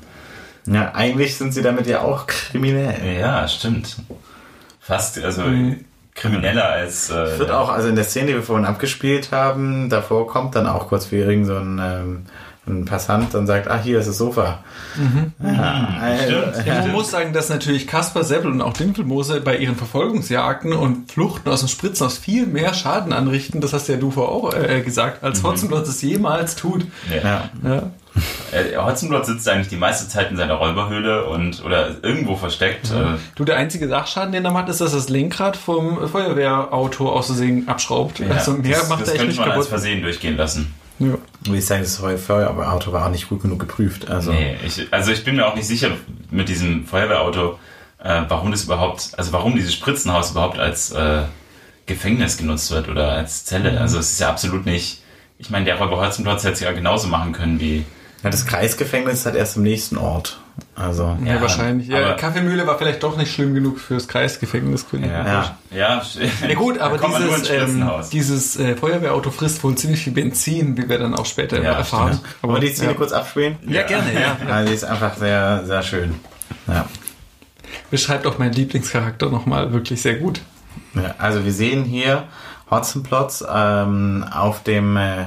Ja, eigentlich sind sie damit ja auch kriminell. Ja, stimmt. Fast, also Mhm. krimineller als. Äh, Es wird auch, also in der Szene, die wir vorhin abgespielt haben, davor kommt dann auch kurz wie irgend so ein, ähm, ein Passant und sagt, ah, hier ist das Sofa. Ja, also, stimmt. [laughs] Ja, man muss sagen, dass natürlich Kaspar Seppel und auch Dimpfelmose bei ihren Verfolgungsjagden und Fluchten aus dem Spritzenhaus viel mehr Schaden anrichten, das hast ja du vorher auch äh, gesagt, als Hotzenplotz es jemals tut. ja. ja. Ja. Äh, Hotzenplotz sitzt eigentlich die meiste Zeit in seiner Räuberhöhle und oder irgendwo versteckt. Äh, Du, der einzige Sachschaden, den er macht, ist, dass das Lenkrad vom Feuerwehrauto aus Versehen abschraubt. ja, also mehr das, macht das er echt könnte nicht man als. Versehen durchgehen lassen. Ja. Wie ich sagen, das Feuerwehrauto war auch nicht gut genug geprüft. Also, Nee, ich, also ich bin mir auch nicht sicher mit diesem Feuerwehrauto, äh, warum das überhaupt, also warum dieses Spritzenhaus überhaupt als äh, Gefängnis genutzt wird oder als Zelle. Also es ist ja absolut nicht. Ich meine, der Räuber Holzenplatz hätte es ja genauso machen können wie. Ja, das Kreisgefängnis ist halt erst im nächsten Ort. Also, Ja, Ja, wahrscheinlich. Ja, aber- Kaffeemühle war vielleicht doch nicht schlimm genug fürs Kreisgefängnis. Ja, Ja. ja. Ja gut, aber dieses, ähm, dieses äh, Feuerwehrauto frisst wohl ziemlich viel Benzin, wie wir dann auch später Ja, erfahren. ja. Aber die Szene ja. kurz abspielen? Ja, gerne, ja. Ja, [laughs] die ist einfach sehr, sehr schön. Ja. Beschreibt auch meinen Lieblingscharakter nochmal wirklich sehr gut. Ja, also wir sehen hier Hotzenplotz ähm, auf dem äh,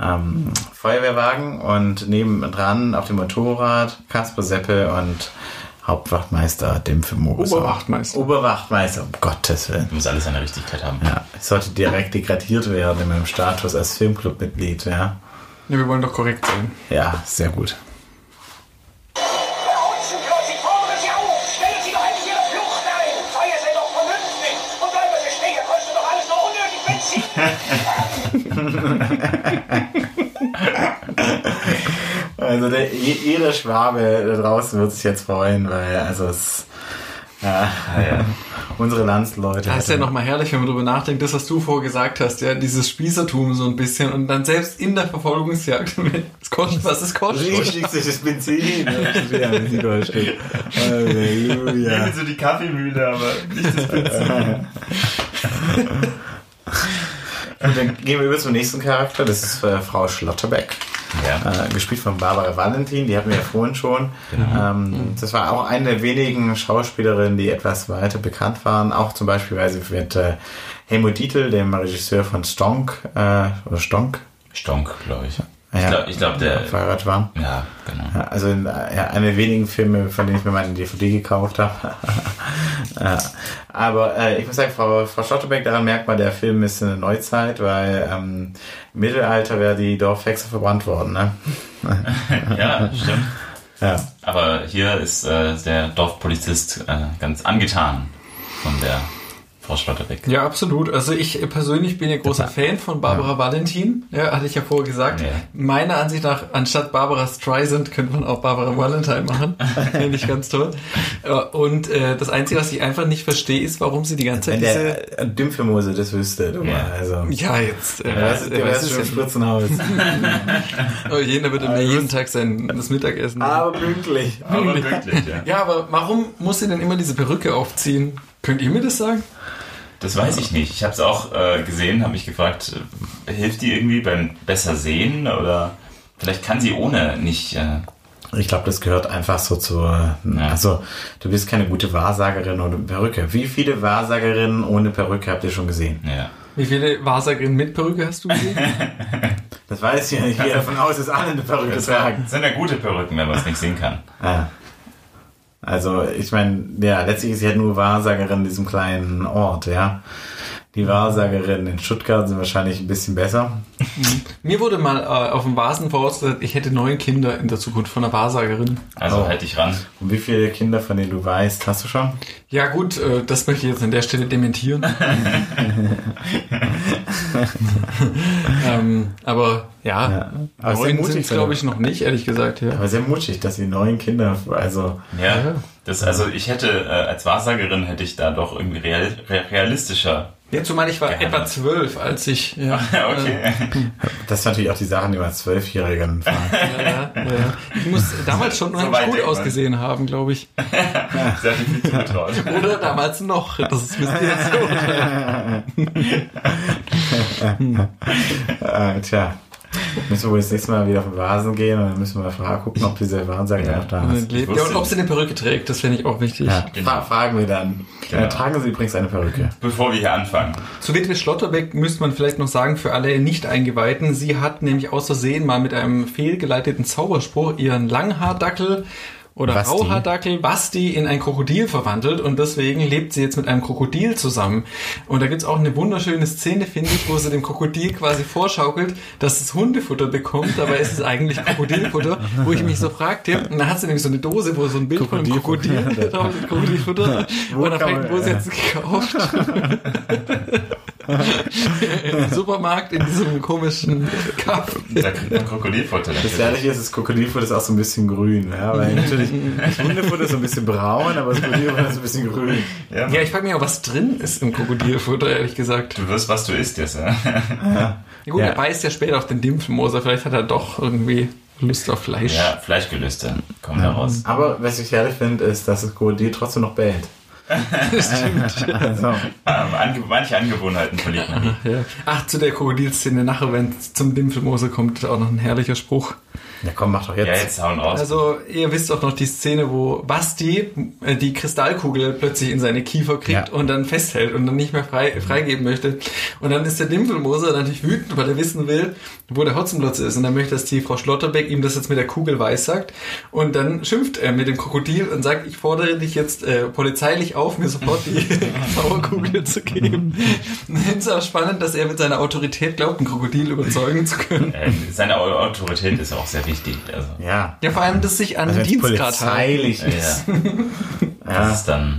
ähm, Feuerwehrwagen und nebendran auf dem Motorrad Kasper Seppe und Hauptwachtmeister Dimpfe Moser. Oberwachtmeister. Oberwachtmeister, um Gottes Willen. muss alles seine Richtigkeit haben. Ja, ich sollte direkt degradiert werden in meinem Status als Filmclubmitglied, ja. Ja, wir wollen doch korrekt sein. Ja, sehr gut. [laughs] Also der, je- jeder Schwabe da draußen wird sich jetzt freuen, weil also es ja, unsere Landsleute. Das ist ja nochmal herrlich, wenn man darüber nachdenkt, das, was du vorher gesagt hast, ja, dieses Spießertum so ein bisschen und dann selbst in der Verfolgungsjagd, [laughs] es kostet, was es kostet. Richtig, [laughs] das ist Benzin. Wieder ein Goldstück. Halleluja. so die Kaffeemühle, aber nicht das Benzin. Und dann gehen wir über zum nächsten Charakter. Das ist äh, Frau Schlotterbeck. Ja. Äh, gespielt von Barbara Valentin, die hatten wir ja vorhin schon. Ähm, das war auch eine der wenigen Schauspielerinnen, die etwas weiter bekannt waren. Auch zum Beispiel, weil sie mit äh, Helmut Dietl, dem Regisseur von Stonk, äh, oder Stonk, Stonk, glaube ich. Ja. Ich glaube, ich glaub, der. verheiratet waren. Ja, genau. Ja, also in, ja, eine der wenigen Filme, von denen ich mir meine DVD gekauft habe. [laughs] ja. Aber äh, ich muss sagen, Frau, Frau Schotterbeck, daran merkt man, der Film ist eine Neuzeit, weil ähm, im Mittelalter wäre die Dorfhexe verbrannt worden. Ne? [laughs] Ja, stimmt. Ja. Aber hier ist äh, der Dorfpolizist äh, ganz angetan von der Frau Schlotterbeck. Ja, absolut. Also ich persönlich bin ja großer Fan von Barbara Valentin. Ja, hatte ich ja vorher gesagt. Ja. Meiner Ansicht nach, anstatt Barbara Streisand könnte man auch Barbara Valentine machen. [laughs] Finde ich ganz toll. Ja, Und äh, das Einzige, was ich einfach nicht verstehe, ist, warum sie die ganze Wenn Zeit diese... der äh, Dymphemose das wüsste, du Ja. mal. Also, Ja, jetzt. Äh, der weiß, der weiß es schon im ja. Spritzenhaus. [laughs] [laughs] Oh, jener wird immer jeden Tag sein das Mittagessen. Aber pünktlich. Aber wirklich, ja. Ja, aber warum muss sie denn immer diese Perücke aufziehen? Könnt ihr mir das sagen? Das weiß ich nicht. Ich habe es auch äh, gesehen, habe mich gefragt, äh, hilft die irgendwie beim besser sehen oder vielleicht kann sie ohne nicht. Äh, Ich glaube, das gehört einfach so zur. Also, du bist keine gute Wahrsagerin ohne Perücke. Wie viele Wahrsagerinnen ohne Perücke habt ihr schon gesehen? ja. Wie viele Wahrsagerinnen mit Perücke hast du gesehen? [laughs] Das weiß ich ja nicht. Ich gehe davon aus, dass alle eine Perücke Das tragen. sind ja gute Perücken, wenn man es nicht sehen kann. Ja. Also, ich meine, ja, letztlich ist sie halt nur Wahrsagerin in diesem kleinen Ort, ja. Die Wahrsagerinnen in Stuttgart sind wahrscheinlich ein bisschen besser. Mir wurde mal äh, auf dem Vasen vorausgesagt, ich hätte neun Kinder in der Zukunft von einer Wahrsagerin. Also Oh. halt dich ran. Und wie viele Kinder, von denen du weißt, hast du schon? Ja gut, äh, das möchte ich jetzt an der Stelle dementieren. [laughs] ähm, aber ja, Ja. Aber sehr neun mutig sind glaube ich noch nicht, ehrlich gesagt. Ja. Aber sehr mutig, dass sie neun Kinder, also, Ja. Das, also ich hätte äh, als Wahrsagerin hätte ich da doch irgendwie real, re- realistischer. Ja, zumal ich war Geheimnis. etwa zwölf, als ich ja, [laughs] Ja, okay. das sind natürlich auch die Sachen, die man als Zwölfjährigen fragt. äh, ja, ja. Ich muss damals schon So unheimlich weit gut ausgesehen haben, glaube ich. [laughs] Sehr viel zugetraut. Oder damals noch. Das ist wisst ihr jetzt so. äh, tja. Müssen wir wohl das nächste Mal wieder auf den Vasen gehen und dann müssen wir mal fragen, gucken, ob diese Wahrsager Ja. noch da ist. Ja, und ob sie eine Perücke trägt, das finde ich auch wichtig. Ja, Genau. fra fragen wir dann. Genau. Äh, tragen Sie übrigens eine Perücke. Bevor wir hier anfangen. Zu Witwe Schlotterbeck müsste man vielleicht noch sagen, für alle Nicht-Eingeweihten, sie hat nämlich aus Versehen mal mit einem fehlgeleiteten Zauberspruch ihren Langhaardackel oder Basti. Rauhaardackel Basti in ein Krokodil verwandelt und deswegen lebt sie jetzt mit einem Krokodil zusammen. Und da gibt's auch eine wunderschöne Szene, finde ich, wo sie dem Krokodil quasi vorschaukelt, dass es Hundefutter bekommt, dabei ist es eigentlich Krokodilfutter, wo ich mich so fragte, und dann hat sie nämlich so eine Dose, wo so ein Bild von einem Krokodil [laughs] drauf ist, Krokodilfutter, Wo und kann fragt, wo ist jetzt [laughs] gekauft? [laughs] Im Supermarkt in diesem komischen Cup. Da kriegt man Krokodilfutter. Das Ehrliche ist, das Krokodilfutter ist auch so ein bisschen grün. Ja? Weil natürlich, das Hundefutter ist so ein bisschen braun, aber das Krokodilfutter ist ein bisschen grün. Ja, Ja, ich frage mich auch, was drin ist im Krokodilfutter, ehrlich gesagt. du wirst, was du isst jetzt. Ja? Ja, gut, Ja. er beißt ja später auf den Dimpfmoser, vielleicht hat er doch irgendwie Lust auf Fleisch. Ja, Fleischgelüste kommen raus. Aber was ich herrlich finde, ist, dass das Krokodil trotzdem noch bellt. [laughs] Stimmt. Also, ange manche Angewohnheiten verliert man nicht. Ja. Ach, zu der Krokodilszene nachher, wenn es zum Dimpfelmose kommt, auch noch ein herrlicher Spruch. Ja komm, mach doch jetzt. Ja, jetzt hauen raus. Also, ihr wisst auch noch die Szene, wo Basti äh, die Kristallkugel plötzlich in seine Kiefer kriegt Ja. und dann festhält und dann nicht mehr frei, freigeben möchte. Und dann ist der Dimpfelmoser natürlich wütend, weil er wissen will, wo der Hotzenplotz ist. Und dann möchte, dass die Frau Schlotterbeck ihm das jetzt mit der Kugel weissagt. Und dann schimpft er mit dem Krokodil und sagt, ich fordere dich jetzt äh, polizeilich auf, mir sofort die [laughs] Zauberkugel zu geben. Ich finde es auch spannend, dass er mit seiner Autorität glaubt, ein Krokodil überzeugen zu können. Äh, seine Au- Autorität ist auch sehr wichtig. Also, Ja. Ja, vor allem, dass sich an Also Dienstgrad ja, ist. [laughs] ja. Das ist dann,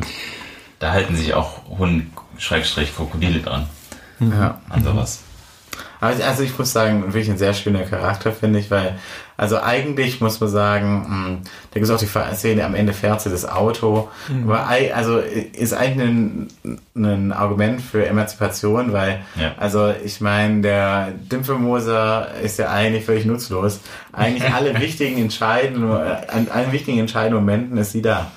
da halten sich auch Hund, Schrägstrich, Krokodile dran. Ja. An sowas. Aber ich- also ich muss sagen, wirklich ein sehr schöner Charakter, finde ich, weil, also eigentlich muss man sagen, mh, da gibt es auch die Szene, am Ende fährt sie das Auto, aber ei- also ist eigentlich ein, ein Argument für Emanzipation, weil, Ja. also ich meine, der Dimpfelmoser ist ja eigentlich völlig nutzlos. Eigentlich alle [laughs] wichtigen entscheidenden, äh, an allen wichtigen entscheidenden Momenten ist sie da.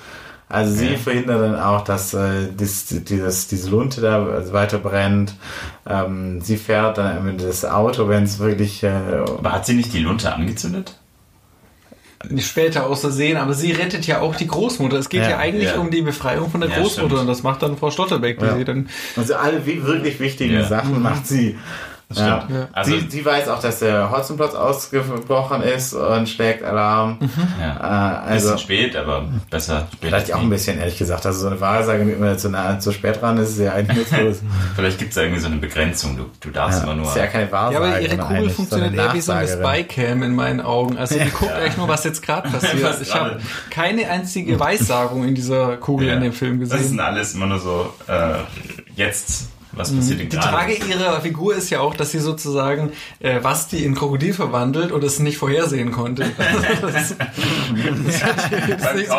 Also sie Ja. verhindert dann auch, dass äh, dies, dieses, diese Lunte da weiter brennt. Ähm, sie fährt dann mit das Auto, wenn es wirklich... Äh, Aber hat sie nicht die Lunte angezündet? nicht später außer sehen, aber sie rettet ja auch die Großmutter. Es geht ja, Ja, eigentlich ja. um die Befreiung von der Ja, Großmutter stimmt. und das macht dann Frau Stotterbeck, die Ja. sie dann also alle wirklich wichtigen Ja. Sachen macht sie. Das Ja. stimmt. Ja. Also, sie, sie weiß auch, dass der Hotzenplotz ausgebrochen ist und schlägt Alarm. ja. Äh, also bisschen spät, aber besser spät. vielleicht auch ein bisschen, ehrlich gesagt. Also so eine Wahrsage, mit man zu, nah, zu spät dran ist, ist ja eigentlich nutzlos. [laughs] Vielleicht gibt es irgendwie so eine Begrenzung. Du, du darfst immer nur. ist ja keine Wahrsage. Ja, aber ihre Kugel funktioniert eher wie so eine. Spycam in meinen Augen. Also die guckt [laughs] eigentlich nur, was jetzt gerade [laughs] passiert. Was Ich habe keine einzige Weissagung in dieser Kugel Ja. in dem Film Das sind gesehen. alles immer nur so, äh, jetzt, was passiert denn Die gerade? Trage ihrer Figur ist ja auch, dass sie sozusagen äh, Basti in Krokodil verwandelt und es nicht vorhersehen konnte. [laughs] das das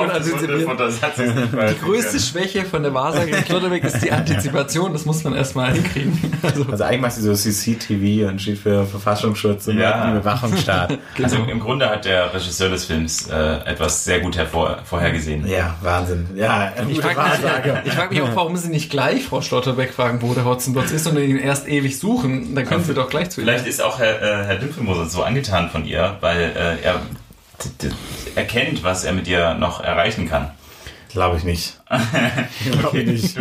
antizipiert. Die größte Schwäche von der Wahrsagerin Klotterbeck ist die Antizipation. Das muss man erstmal hinkriegen. Also, Also eigentlich macht sie so CCTV und steht für Verfassungsschutz und Ja. Überwachungsstaat. [laughs] Also im Grunde hat der Regisseur des Films äh, etwas sehr gut hervor, vorhergesehen. ja, Wahnsinn. Ja, ich gute frage Wahrsage. mich, ich frag mich auch, warum sie nicht gleich Frau Schlotterbeck fragen, wo der Hotzenplotz ist und ihn erst ewig suchen. Dann können sie doch gleich zu ihr. Vielleicht ist auch Herr, äh, Herr Dümpelmoser so angetan von ihr, weil äh, er erkennt, was er mit ihr noch erreichen kann. Glaube ich nicht. [laughs] Glaube ich nicht.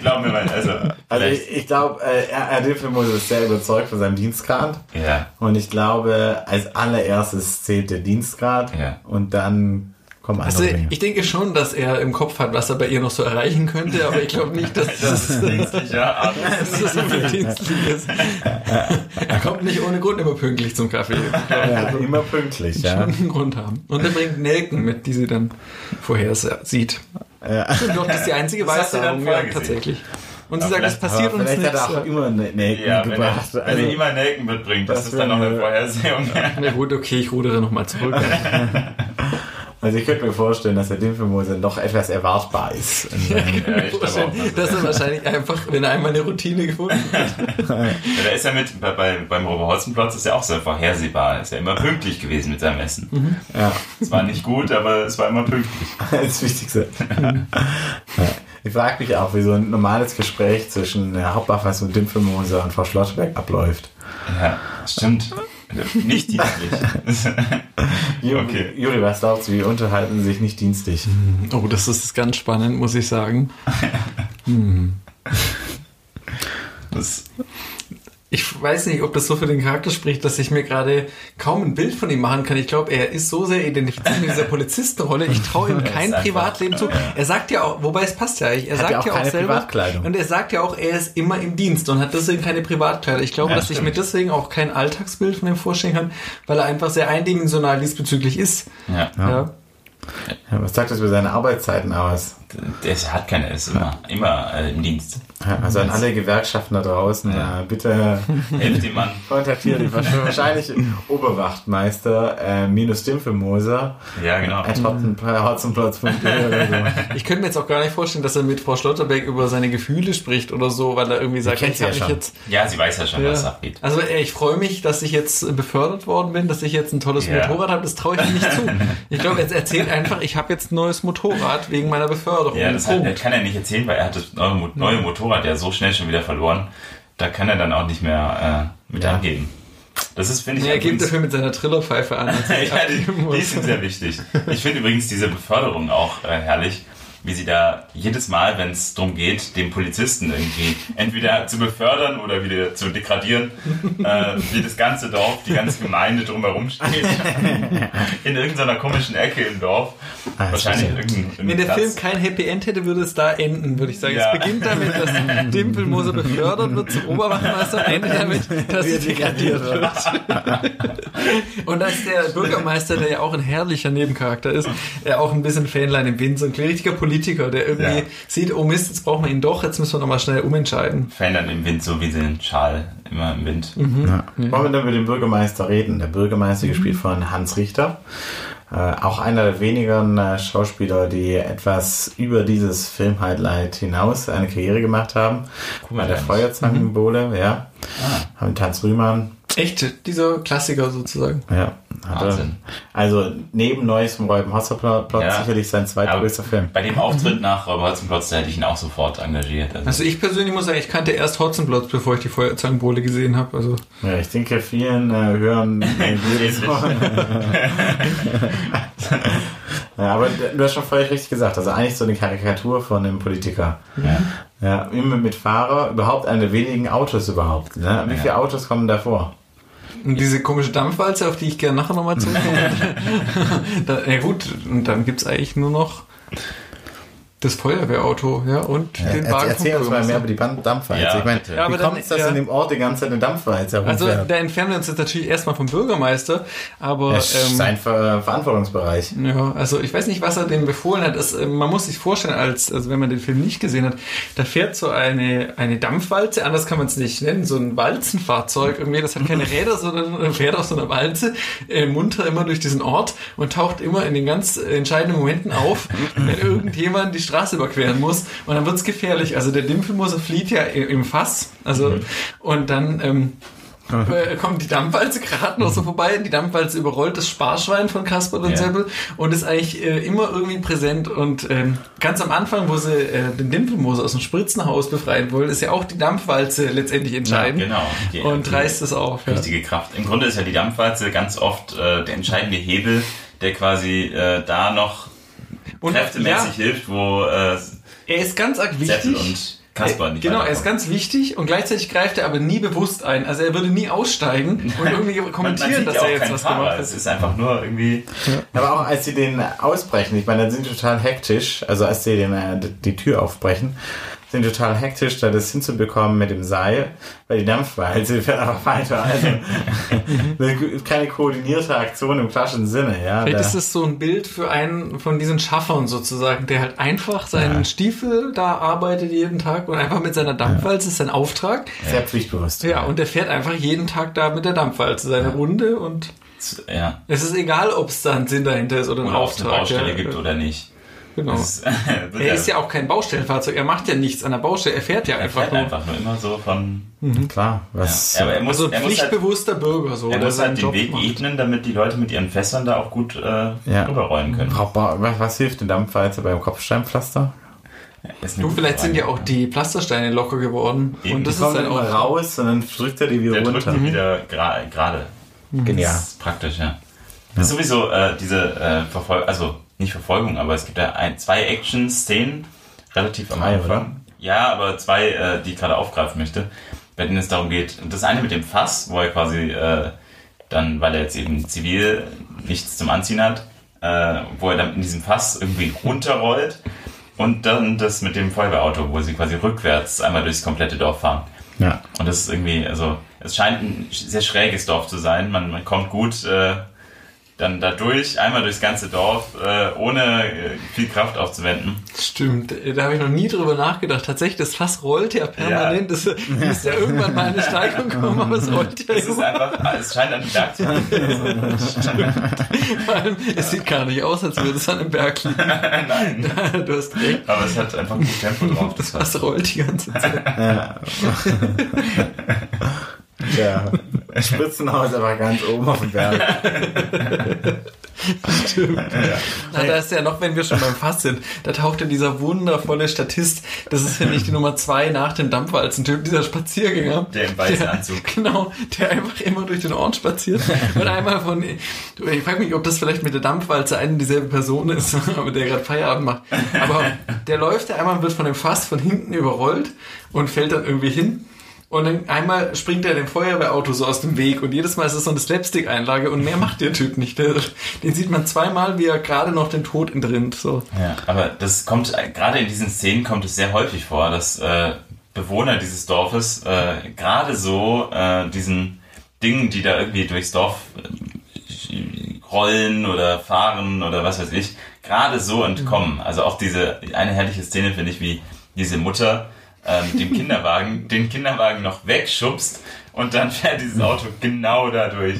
Glaub mir mal, also, Also ich, ich glaube, äh, Herr Herr Dilfilmus ist sehr überzeugt von seinem Dienstgrad. ja, Und ich glaube, als allererstes zählt der Dienstgrad. Ja. Und dann andere Also Dinge. ich denke schon, dass er im Kopf hat, was er bei ihr noch so erreichen könnte, aber ich glaube nicht, dass das das, ist dienstlicher Art. [laughs] dass das so viel dienstlich ist. Er kommt nicht ohne Grund immer pünktlich zum Kaffee. ja, immer pünktlich, Schon ja. einen Grund haben. Und er bringt Nelken mit, die sie dann vorher sieht. ja. Stimmt doch, das ist die einzige [laughs] Weissagung, ja, tatsächlich. Und sie sagt, es vielleicht- passiert uns vielleicht nichts. hat er auch immer eine Nelken Ja, wenn er, gebracht. wenn Also, er immer Nelken mitbringt, das, das ist dann noch eine Vorhersehung. [laughs] Na gut, okay, ich rudere nochmal zurück. Also ich könnte mir vorstellen, dass der Dilfilmose noch etwas erwartbar ist. [laughs] Ja, auch. Dass er wahrscheinlich einfach, wenn er einmal eine Routine gefunden hat. [laughs] Ja, da ist ja mit, bei, bei, beim Robert Holzenplatz ist ja auch sehr vorhersehbar. Er ist ja immer pünktlich gewesen mit seinem Essen. ja, Es war nicht gut, aber es war immer pünktlich. [laughs] das Wichtigste. Ja. Ich frage mich auch, wie so ein normales Gespräch zwischen Herr Hauptbachers und Dilfilmose und Frau Schlossberg abläuft. Ja, stimmt. Nicht dienstlich. [laughs] Okay. Juri, was glaubst du, wie unterhalten sich nicht dienstlich? Oh, das ist ganz spannend, muss ich sagen. [laughs] Das, Ich weiß nicht, ob das so für den Charakter spricht, dass ich mir gerade kaum ein Bild von ihm machen kann. Ich glaube, er ist so sehr identifiziert mit dieser Polizistenrolle. Ich traue ihm [laughs] kein Privatleben zu. Er sagt ja auch, wobei es passt ja eigentlich, er Hat sagt ja auch ja auch keine selber. Privatkleidung. Und er sagt ja auch, er ist immer im Dienst und hat deswegen keine Privatkleider. Ich glaube, Ja, dass ich stimmt. mir deswegen auch kein Alltagsbild von ihm vorstellen kann, weil er einfach sehr eindimensional diesbezüglich ist. ja. Ja. Ja, was sagt das über seine Arbeitszeiten aus? Der ist- hat keine, ist immer, immer äh, im Dienst. Ja, Also an alle Gewerkschaften da draußen, Ja. äh, bitte [laughs] Hilft dem Mann. kontaktiert die wahrscheinlich [laughs] Oberwachtmeister äh, minus Dimpfelmoser Ja, genau. at hotzenplatz.de oder so. [laughs] Ich könnte mir jetzt auch gar nicht vorstellen, dass er mit Frau Schlotterbeck über seine Gefühle spricht oder so, weil er irgendwie sagt, kennt ich ja schon. jetzt. Ja, sie weiß ja schon, was abgeht. Also ich freue mich, dass ich jetzt befördert worden bin, dass ich jetzt ein tolles Ja. Motorrad habe. Das traue ich ihm nicht zu. Ich glaube, er erzählt einfach, ich habe jetzt ein neues Motorrad wegen meiner Beförderung. Ja, das hat, das kann er nicht erzählen, weil er hat das neue, neue Motorrad ja so schnell schon wieder verloren. Da kann er dann auch nicht mehr äh, mit Ja. angeben. Das ist, finde ich, er gibt dafür mit seiner Trillerpfeife an. [laughs] er ja, die, die sind sehr wichtig. Ich finde übrigens diese Beförderung auch äh, herrlich, wie sie da jedes Mal, wenn es darum geht, den Polizisten irgendwie entweder zu befördern oder wieder zu degradieren, [laughs] äh, wie das ganze Dorf, die ganze Gemeinde drumherum steht. [laughs] In irgendeiner komischen Ecke im Dorf. Ah, Wahrscheinlich irgendein, Wenn der Platz. Film kein Happy End hätte, würde es da enden, würde ich sagen. Ja. Es beginnt damit, dass [laughs] Dimpelmoser befördert wird zum Oberwachtmeister, endet damit, dass sie degradiert wird. Und dass der Bürgermeister, der ja auch ein herrlicher Nebencharakter ist, er auch ein bisschen Fähnlein im Wind, so ein richtiger Politiker, der irgendwie Ja. sieht, oh Mist, jetzt brauchen wir ihn doch, jetzt müssen wir nochmal schnell umentscheiden. Verändern im Wind, so wie sie den Schal immer im Wind. Ja. Wollen wir dann mit dem Bürgermeister reden? Der Bürgermeister gespielt von Hans Richter. Äh, auch einer der wenigen äh, Schauspieler, die etwas über dieses Film-Highlight hinaus eine Karriere gemacht haben. Bei der eigentlich. Feuerzangenbowle, ja. Haben mit Hans Rühmann, Echt, dieser Klassiker sozusagen. ja. Hat er, Wahnsinn. also neben Neues vom Räuben Hotzenplotz Ja. sicherlich sein zweitgrößter Film. Bei dem Auftritt nach Räuber Hotzenplotz, da hätte ich ihn auch sofort engagiert. Also, Also ich persönlich muss sagen, ich kannte erst Hotzenplotz, bevor ich die Feuerzangenbowle gesehen habe. Also Ja, ich denke, vielen äh, hören [laughs] [laughs] ja, aber du hast schon völlig richtig gesagt. Also eigentlich so eine Karikatur von einem Politiker. ja. Ja, immer mit Fahrer, überhaupt eine der wenigen Autos überhaupt. Ne? Wie Ja. viele Autos kommen davor? Und diese komische Dampfwalze, auf die ich gerne nachher nochmal zurückkomme. [laughs] ja gut, und dann gibt's eigentlich nur noch das Feuerwehrauto, ja, und den Er, Wagen erzähl uns mal mehr über die Dampfwalze. Ja, ich meine, wie Ja, aber dann- kommt es, dass ja. in dem Ort die ganze Zeit eine Dampfwalze Also herumfährt? da entfernen wir uns jetzt natürlich erstmal vom Bürgermeister, aber das ist ähm, sein Ver Verantwortungsbereich. ja, also ich weiß nicht, was er dem befohlen hat. Es, äh, man muss sich vorstellen, als also wenn man den Film nicht gesehen hat, da fährt so eine eine Dampfwalze, anders kann man es nicht nennen, so ein Walzenfahrzeug irgendwie, das hat keine [laughs] Räder, sondern fährt auf so einer Walze äh, munter immer durch diesen Ort und taucht immer in den ganz entscheidenden Momenten auf, wenn [laughs] irgendjemand die Straße überqueren muss und dann wird's gefährlich. Also der Dimpelmoser flieht ja im Fass, also und dann ähm, [laughs] äh, kommt die Dampfwalze gerade noch so vorbei. Die Dampfwalze überrollt das Sparschwein von Kasper und Ja. Seppel und ist eigentlich äh, immer irgendwie präsent. Und ähm, ganz am Anfang, wo sie äh, den Dimpelmoser aus dem Spritzenhaus befreien wollen, ist ja auch die Dampfwalze letztendlich entscheidend. genau. Die- Und die- reißt es auf. Ja. richtige Kraft. Im Grunde ist ja die Dampfwalze ganz oft äh, der entscheidende Hebel, der quasi äh, da noch Und kräftemäßig ja, hilft, wo äh, er ist ganz arg Zettel wichtig. und Kasper nicht Genau, er ist ganz wichtig und gleichzeitig greift er aber nie bewusst ein. Also er würde nie aussteigen [laughs] und irgendwie man, man kommentieren, sieht dass ja er jetzt was Fahrer. gemacht hat. Es ist einfach nur irgendwie Aber auch als sie den ausbrechen, ich meine, dann sind die total hektisch, also als sie den, äh, die Tür aufbrechen, sind total hektisch, da das hinzubekommen mit dem Seil, weil die Dampfwalze [laughs] fährt einfach weiter. Also [laughs] eine- keine koordinierte Aktion im klassischen Sinne, ja. Vielleicht ist es so ein Bild für einen von diesen Schaffern sozusagen, der halt einfach seinen Ja. Stiefel da arbeitet jeden Tag und einfach mit seiner Dampfwalze ist sein Auftrag. sehr pflichtbewusst. Ja, und der fährt einfach jeden Tag da mit der Dampfwalze seine Runde und ja, es ist egal, ob es da einen Sinn dahinter ist oder ein oder ob es eine Auftrag. Baustelle ja. gibt oder nicht. Genau. Das wird [laughs] Er ist ja auch kein Baustellenfahrzeug, er macht ja nichts an der Baustelle, er fährt ja er einfach fährt nur. einfach nur immer so von. Klar, was. Ja, aber er muss, Also ein er muss halt, pflichtbewusster Bürger so. er muss seinen halt den Job Weg macht. ebnen, damit die Leute mit ihren Fässern da auch gut äh, Ja. rüberrollen können. Was, was hilft eine Dampfwalze beim Kopfsteinpflaster? Eine Du, vielleicht sind ja auch die Pflastersteine locker geworden. Eben, und das Die ist kommen halt immer auch raus und dann drückt er die wieder Der drückt runter. die wieder gra- gerade. Genial. Das ist praktisch, ja. Das ist sowieso äh, diese äh, Verfolgung, also nicht Verfolgung, aber es gibt ja ein, zwei Action-Szenen relativ am Anfang. Ja, aber zwei, äh, die ich gerade aufgreifen möchte, bei denen es darum geht. Das eine mit dem Fass, wo er quasi äh, dann, weil er jetzt eben zivil nichts zum Anziehen hat, äh, wo er dann in diesem Fass irgendwie runterrollt. Und dann das mit dem Feuerwehrauto, wo sie quasi rückwärts einmal durchs komplette Dorf fahren. Ja. Und das ist irgendwie, also es scheint ein sehr schräges Dorf zu sein. Man, man kommt gut äh, dann da durch, einmal durchs ganze Dorf, äh, ohne äh, viel Kraft aufzuwenden. Stimmt, da habe ich noch nie drüber nachgedacht. Tatsächlich, das Fass rollt ja permanent. Das müsste ja irgendwann mal eine Steigung kommen, aber es rollt ja Es ist einfach, es scheint an die Berg zu liegen. [laughs] Vor allem, es sieht gar nicht aus, als würde es an einem Berg liegen. [laughs] Nein. [laughs] Du hast recht, Aber es hat einfach gut Tempo drauf. das Fass rollt die ganze Zeit. Ja. Spritzenhaus aber ganz oben auf dem Berg. Na, da ist ja noch, wenn wir schon beim Fass sind, da taucht ja dieser wundervolle Statist, das ist ja nicht die Nummer zwei nach dem Dampfwalzen-Typ, dieser Spaziergänger. Der im weißen Anzug. Genau, der einfach immer durch den Ort spaziert und einmal von, ich frage mich, ob das vielleicht mit der Dampfwalze eine und dieselbe Person ist, [laughs] aber der gerade Feierabend macht. Aber der läuft ja einmal, wird von dem Fass von hinten überrollt und fällt dann irgendwie hin. Und dann einmal springt er dem Feuerwehrauto so aus dem Weg und jedes Mal ist es so eine Slapstick-Einlage und mehr macht der Typ nicht. Den sieht man zweimal, wie er gerade noch den Tod entrinnt. So. Ja, aber das kommt, gerade in diesen Szenen kommt es sehr häufig vor, dass äh, Bewohner dieses Dorfes äh, gerade so äh, diesen Dingen, die da irgendwie durchs Dorf äh, rollen oder fahren oder was weiß ich, gerade so entkommen. Also auch diese, eine herrliche Szene finde ich, wie diese Mutter äh, mit dem Kinderwagen den Kinderwagen noch wegschubst und dann fährt dieses [laughs] Auto genau da durch.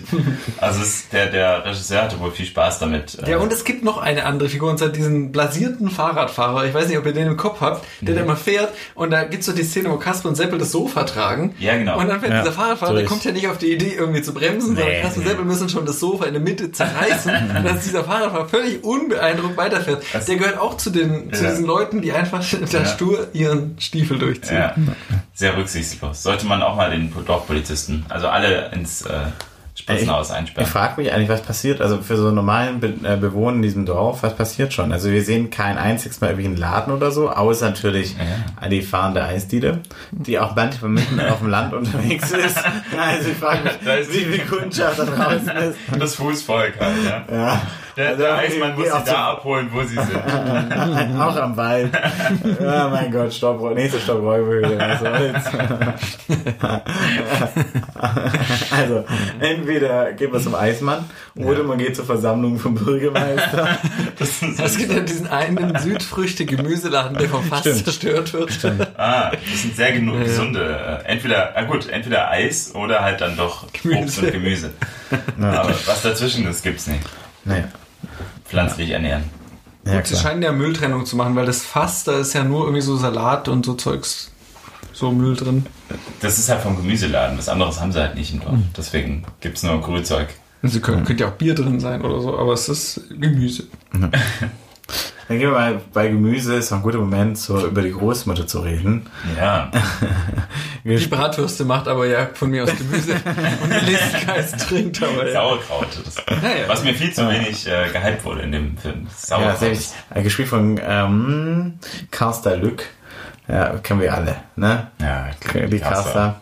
Also es, der, der Regisseur hatte wohl viel Spaß damit. äh, Ja, und es gibt noch eine andere Figur, und zwar diesen blasierten Fahrradfahrer. Ich weiß nicht, ob ihr den im Kopf habt, der da immer fährt. Und da gibt's so die Szene, wo Kasper und Seppel das Sofa tragen. Ja, genau. Und dann fährt Ja, dieser Fahrradfahrer, so der kommt ja nicht auf die Idee, irgendwie zu bremsen, sondern Nee, Kasper und nee. Seppel müssen schon das Sofa in der Mitte zerreißen. und [laughs] dass dieser Fahrradfahrer völlig unbeeindruckt weiterfährt. Das- der gehört auch zu den, zu Ja. diesen Leuten, die einfach [laughs] da Ja. stur ihren Stiefel durchziehen. Ja, sehr rücksichtslos. Sollte man auch mal den Dorfpolizisten, also alle ins äh, Spritzenhaus Ich einsperren. frage mich eigentlich, was passiert, also für so normalen Be äh, Bewohner in diesem Dorf, was passiert schon? Also wir sehen kein einziges Mal irgendwie einen Laden oder so, außer natürlich die fahrende Eisdiele, die auch manchmal mitten [laughs] auf dem Land unterwegs ist. [laughs] Also ich frage mich, Da ist wie viel Kundschaft da draußen ist. Das Fußvolk halt, ja. Ja. Der, Also der Eismann muss geh sie da abholen, wo sie sind. [laughs] Auch am Wald. Ja, [laughs] mein Gott, Stopp, nächste Stopp Räuberhöhle. [laughs] Was soll's? Also, entweder geht man zum Eismann oder man geht zur Versammlung vom Bürgermeister. Das ist Es gibt ja diesen einen Südfrüchte-Gemüseladen, der vom Fass Stimmt. zerstört wird. Ah, das sind sehr genug gesunde. Äh, entweder, ah gut, entweder Eis oder halt dann doch Gemüse. Obst und Gemüse. Aber was dazwischen ist, gibt's nicht. Naja. Pflanzlich ernähren. Ja, Sie klar. scheinen ja Mülltrennung zu machen, weil das Fass, da ist ja nur irgendwie so Salat und so Zeugs, so Müll drin. Das ist halt vom Gemüseladen. Was anderes haben sie halt nicht im Dorf. Deswegen gibt's nur Grünzeug. Sie können, könnte ja auch Bier drin sein oder so, aber es ist Gemüse. [laughs] Dann gehen wir mal bei Gemüse, ist ein guter Moment, so über die Großmutter zu reden. Ja, [laughs] Die Bratwürste macht aber ja von mir aus Gemüse [laughs] und Melissengeist trinkt aber ja. Sauerkraut. Das, ja. Was mir viel zu wenig äh, gehypt wurde in dem Film. Ja, Sauerkraut. sehr wichtig. Äh, Gespielt von ähm, Carsta Lück. Ja, kennen wir alle, ne? ja, Die Carsta.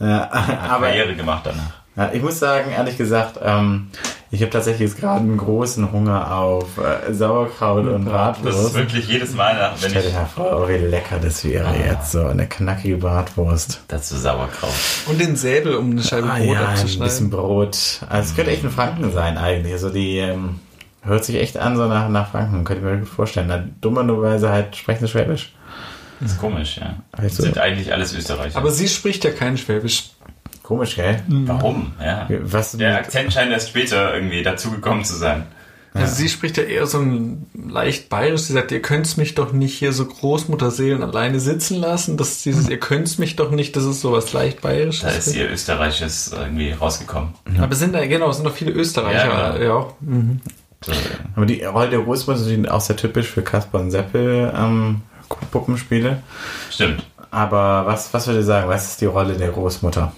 Ja, aber Karriere gemacht danach. Ja, ich muss sagen, ehrlich gesagt, ähm, ich habe tatsächlich jetzt gerade einen großen Hunger auf äh, Sauerkraut und Das ist Bratwurst. wirklich jedes Mal, nach, wenn Stell dir ich mal vor, wie lecker das wäre jetzt, so eine knackige Bratwurst. dazu Sauerkraut. Und den Säbel, um eine Scheibe Ah, Brot ja, ein bisschen abzuschneiden. Brot. Also es könnte echt ein Franken sein eigentlich. Also die ähm, hört sich echt an so nach, nach Franken, könnte ich mir gut vorstellen. Na, dummerweise halt sprechen sie Schwäbisch. Das ist komisch, ja. Also- Sind eigentlich alles Österreicher. Aber sie spricht ja kein Schwäbisch. Komisch, gell? Warum? Ja. Was Der Akzent scheint erst später irgendwie dazugekommen zu sein. Also sie spricht ja eher so ein leicht bayerisch. Sie sagt, ihr könnt's mich doch nicht hier so Großmutterseelen alleine sitzen lassen. Das ist dieses, ihr könnt's mich doch nicht, das ist sowas leicht Da bayerisches. ist ihr Österreichisches irgendwie rausgekommen. Aber es sind da, genau, es sind noch viele Österreicher. Ja, Ja, genau. Mhm. So, Aber die Rolle der Großmutter ist natürlich auch sehr typisch für Kasper und Seppel ähm, Puppenspiele. Stimmt. Aber was, was würde ich sagen? Was ist die Rolle der Großmutter?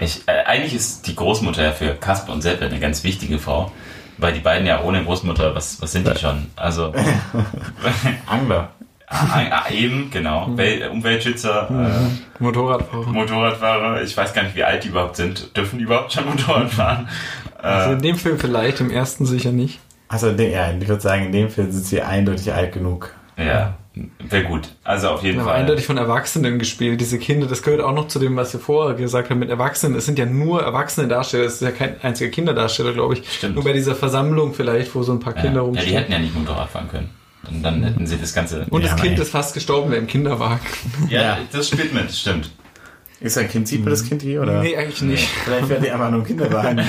Ich, äh, eigentlich ist die Großmutter ja für Kasper und Seppel eine ganz wichtige Frau. Weil die beiden ja ohne Großmutter, was, was sind die schon? Also, [laughs] Angler. [laughs] ah, ah, eben, genau. Wel Umweltschützer, äh, Motorradfahrer. Motorradfahrer, ich weiß gar nicht, wie alt die überhaupt sind. Dürfen die überhaupt schon Motorrad fahren? [laughs] Also Äh, in dem Film vielleicht, im ersten sicher nicht. Also, ja, ich würde sagen, in dem Fall sind sie eindeutig alt genug. ja. Wäre gut. Also auf jeden Aber Fall. eindeutig von Erwachsenen gespielt. Diese Kinder, das gehört auch noch zu dem, was wir vorher gesagt haben mit Erwachsenen. Es sind ja nur erwachsene Darsteller. Es ist ja kein einziger Kinderdarsteller, glaube ich. Stimmt. Nur bei dieser Versammlung vielleicht, wo so ein paar ja. Kinder ja, die rumstehen. hätten ja nicht Motorrad fahren können. Und dann hätten sie das Ganze. Und Ja, das Kind ist fast gestorben wäre im Kinderwagen. ja, Ja. das spielt mit, stimmt. Ist ein Kind, sieht man das Kind hier, oder? Nee, eigentlich nicht. Vielleicht werden die einfach nur im Kinderwagen. [laughs]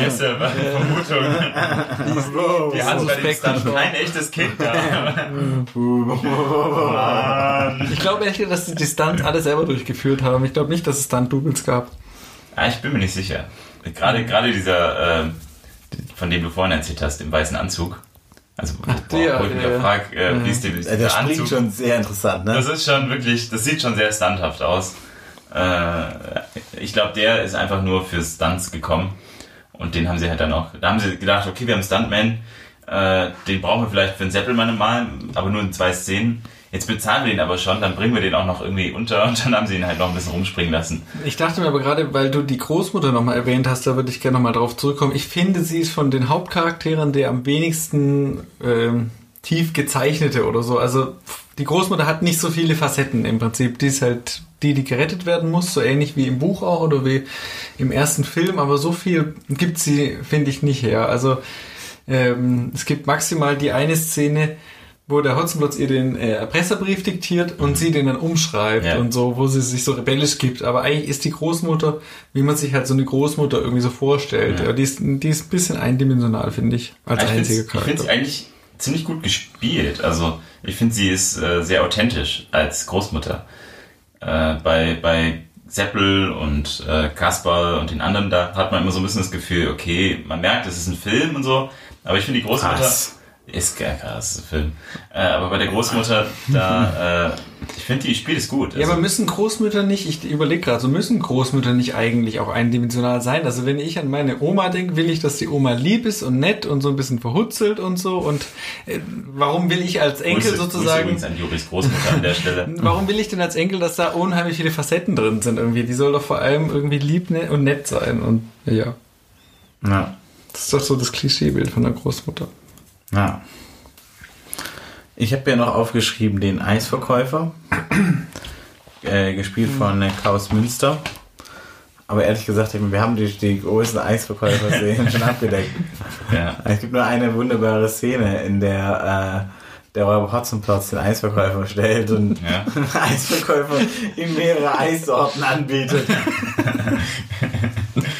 Yes, sir, war die Vermutung. Wow. Die hatten bei dem Suspekt Stunt gestorben. kein echtes Kind da. Ich glaube echt, dass die die Stunts alle selber durchgeführt haben. Ich glaube nicht, dass es Stunt-Doubles gab. Ah, ich bin mir nicht sicher. Gerade, gerade dieser, äh, von dem du vorhin erzählt hast, im weißen Anzug. Also, der, wo ich mich ja, ja. frag, äh, wie ist der, Äh, dieser Der springt Anzug? schon sehr interessant, ne? Das ist schon wirklich, das sieht schon sehr standhaft aus. Äh, ich glaube, der ist einfach nur für Stunts gekommen. Und den haben sie halt dann auch, da haben sie gedacht, okay, wir haben Stuntman, äh, den brauchen wir vielleicht für einen Seppelmann mal, aber nur in zwei Szenen. Jetzt bezahlen wir ihn aber schon, dann bringen wir den auch noch irgendwie unter und dann haben sie ihn halt noch ein bisschen rumspringen lassen. Ich dachte mir aber gerade, weil du die Großmutter nochmal erwähnt hast, da würde ich gerne nochmal drauf zurückkommen. Ich finde, sie ist von den Hauptcharakteren der am wenigsten ähm, tief gezeichnete oder so. Also die Großmutter hat nicht so viele Facetten im Prinzip. Die ist halt die, die gerettet werden muss, so ähnlich wie im Buch auch oder wie im ersten Film. Aber so viel gibt sie, finde ich, nicht her. Also ähm, es gibt maximal die eine Szene, wo der Hotzenplotz ihr den äh, Erpresserbrief diktiert und sie den dann umschreibt Ja. und so, wo sie sich so rebellisch gibt. Aber eigentlich ist die Großmutter, wie man sich halt so eine Großmutter irgendwie so vorstellt. Ja. Ja. Die, ist, die ist ein bisschen eindimensional, finde ich, als finde einziger ich finde sie Charakter. eigentlich ziemlich gut gespielt. Also ich finde, sie ist äh, sehr authentisch als Großmutter. Äh, bei, bei Seppel und äh, Kasper und den anderen, da hat man immer so ein bisschen das Gefühl, okay, man merkt, es ist ein Film und so, aber ich finde die Großmutter Krass. Ist geil, krass, Film. Äh, aber bei der Großmutter, da, äh, ich finde, die spielt es gut. Ja, Also, aber müssen Großmütter nicht, ich überlege gerade, so müssen Großmütter nicht eigentlich auch eindimensional sein? Also wenn ich an meine Oma denke, will ich, dass die Oma lieb ist und nett und so ein bisschen verhutzelt und so. Und äh, warum will ich als Enkel Grüße, Grüße sozusagen... übrigens an Juris Großmutter an der Stelle. [laughs] Warum will ich denn als Enkel, dass da unheimlich viele Facetten drin sind irgendwie? Die soll doch vor allem irgendwie lieb ne- und nett sein. Und ja, Ja. das ist doch so das Klischeebild von der Großmutter. Ja. Ich habe ja noch aufgeschrieben den Eisverkäufer, [clears throat] äh, gespielt von äh, Klaus Münster. Aber ehrlich gesagt, wir haben die, die größten Eisverkäufer-Szenen [laughs] schon abgedeckt. Ja. Es gibt nur eine wunderbare Szene, in der äh, der Räuber Hotzenplotz den Eisverkäufer stellt und Ja. [laughs] Eisverkäufer ihm mehrere Eissorten anbietet. [laughs]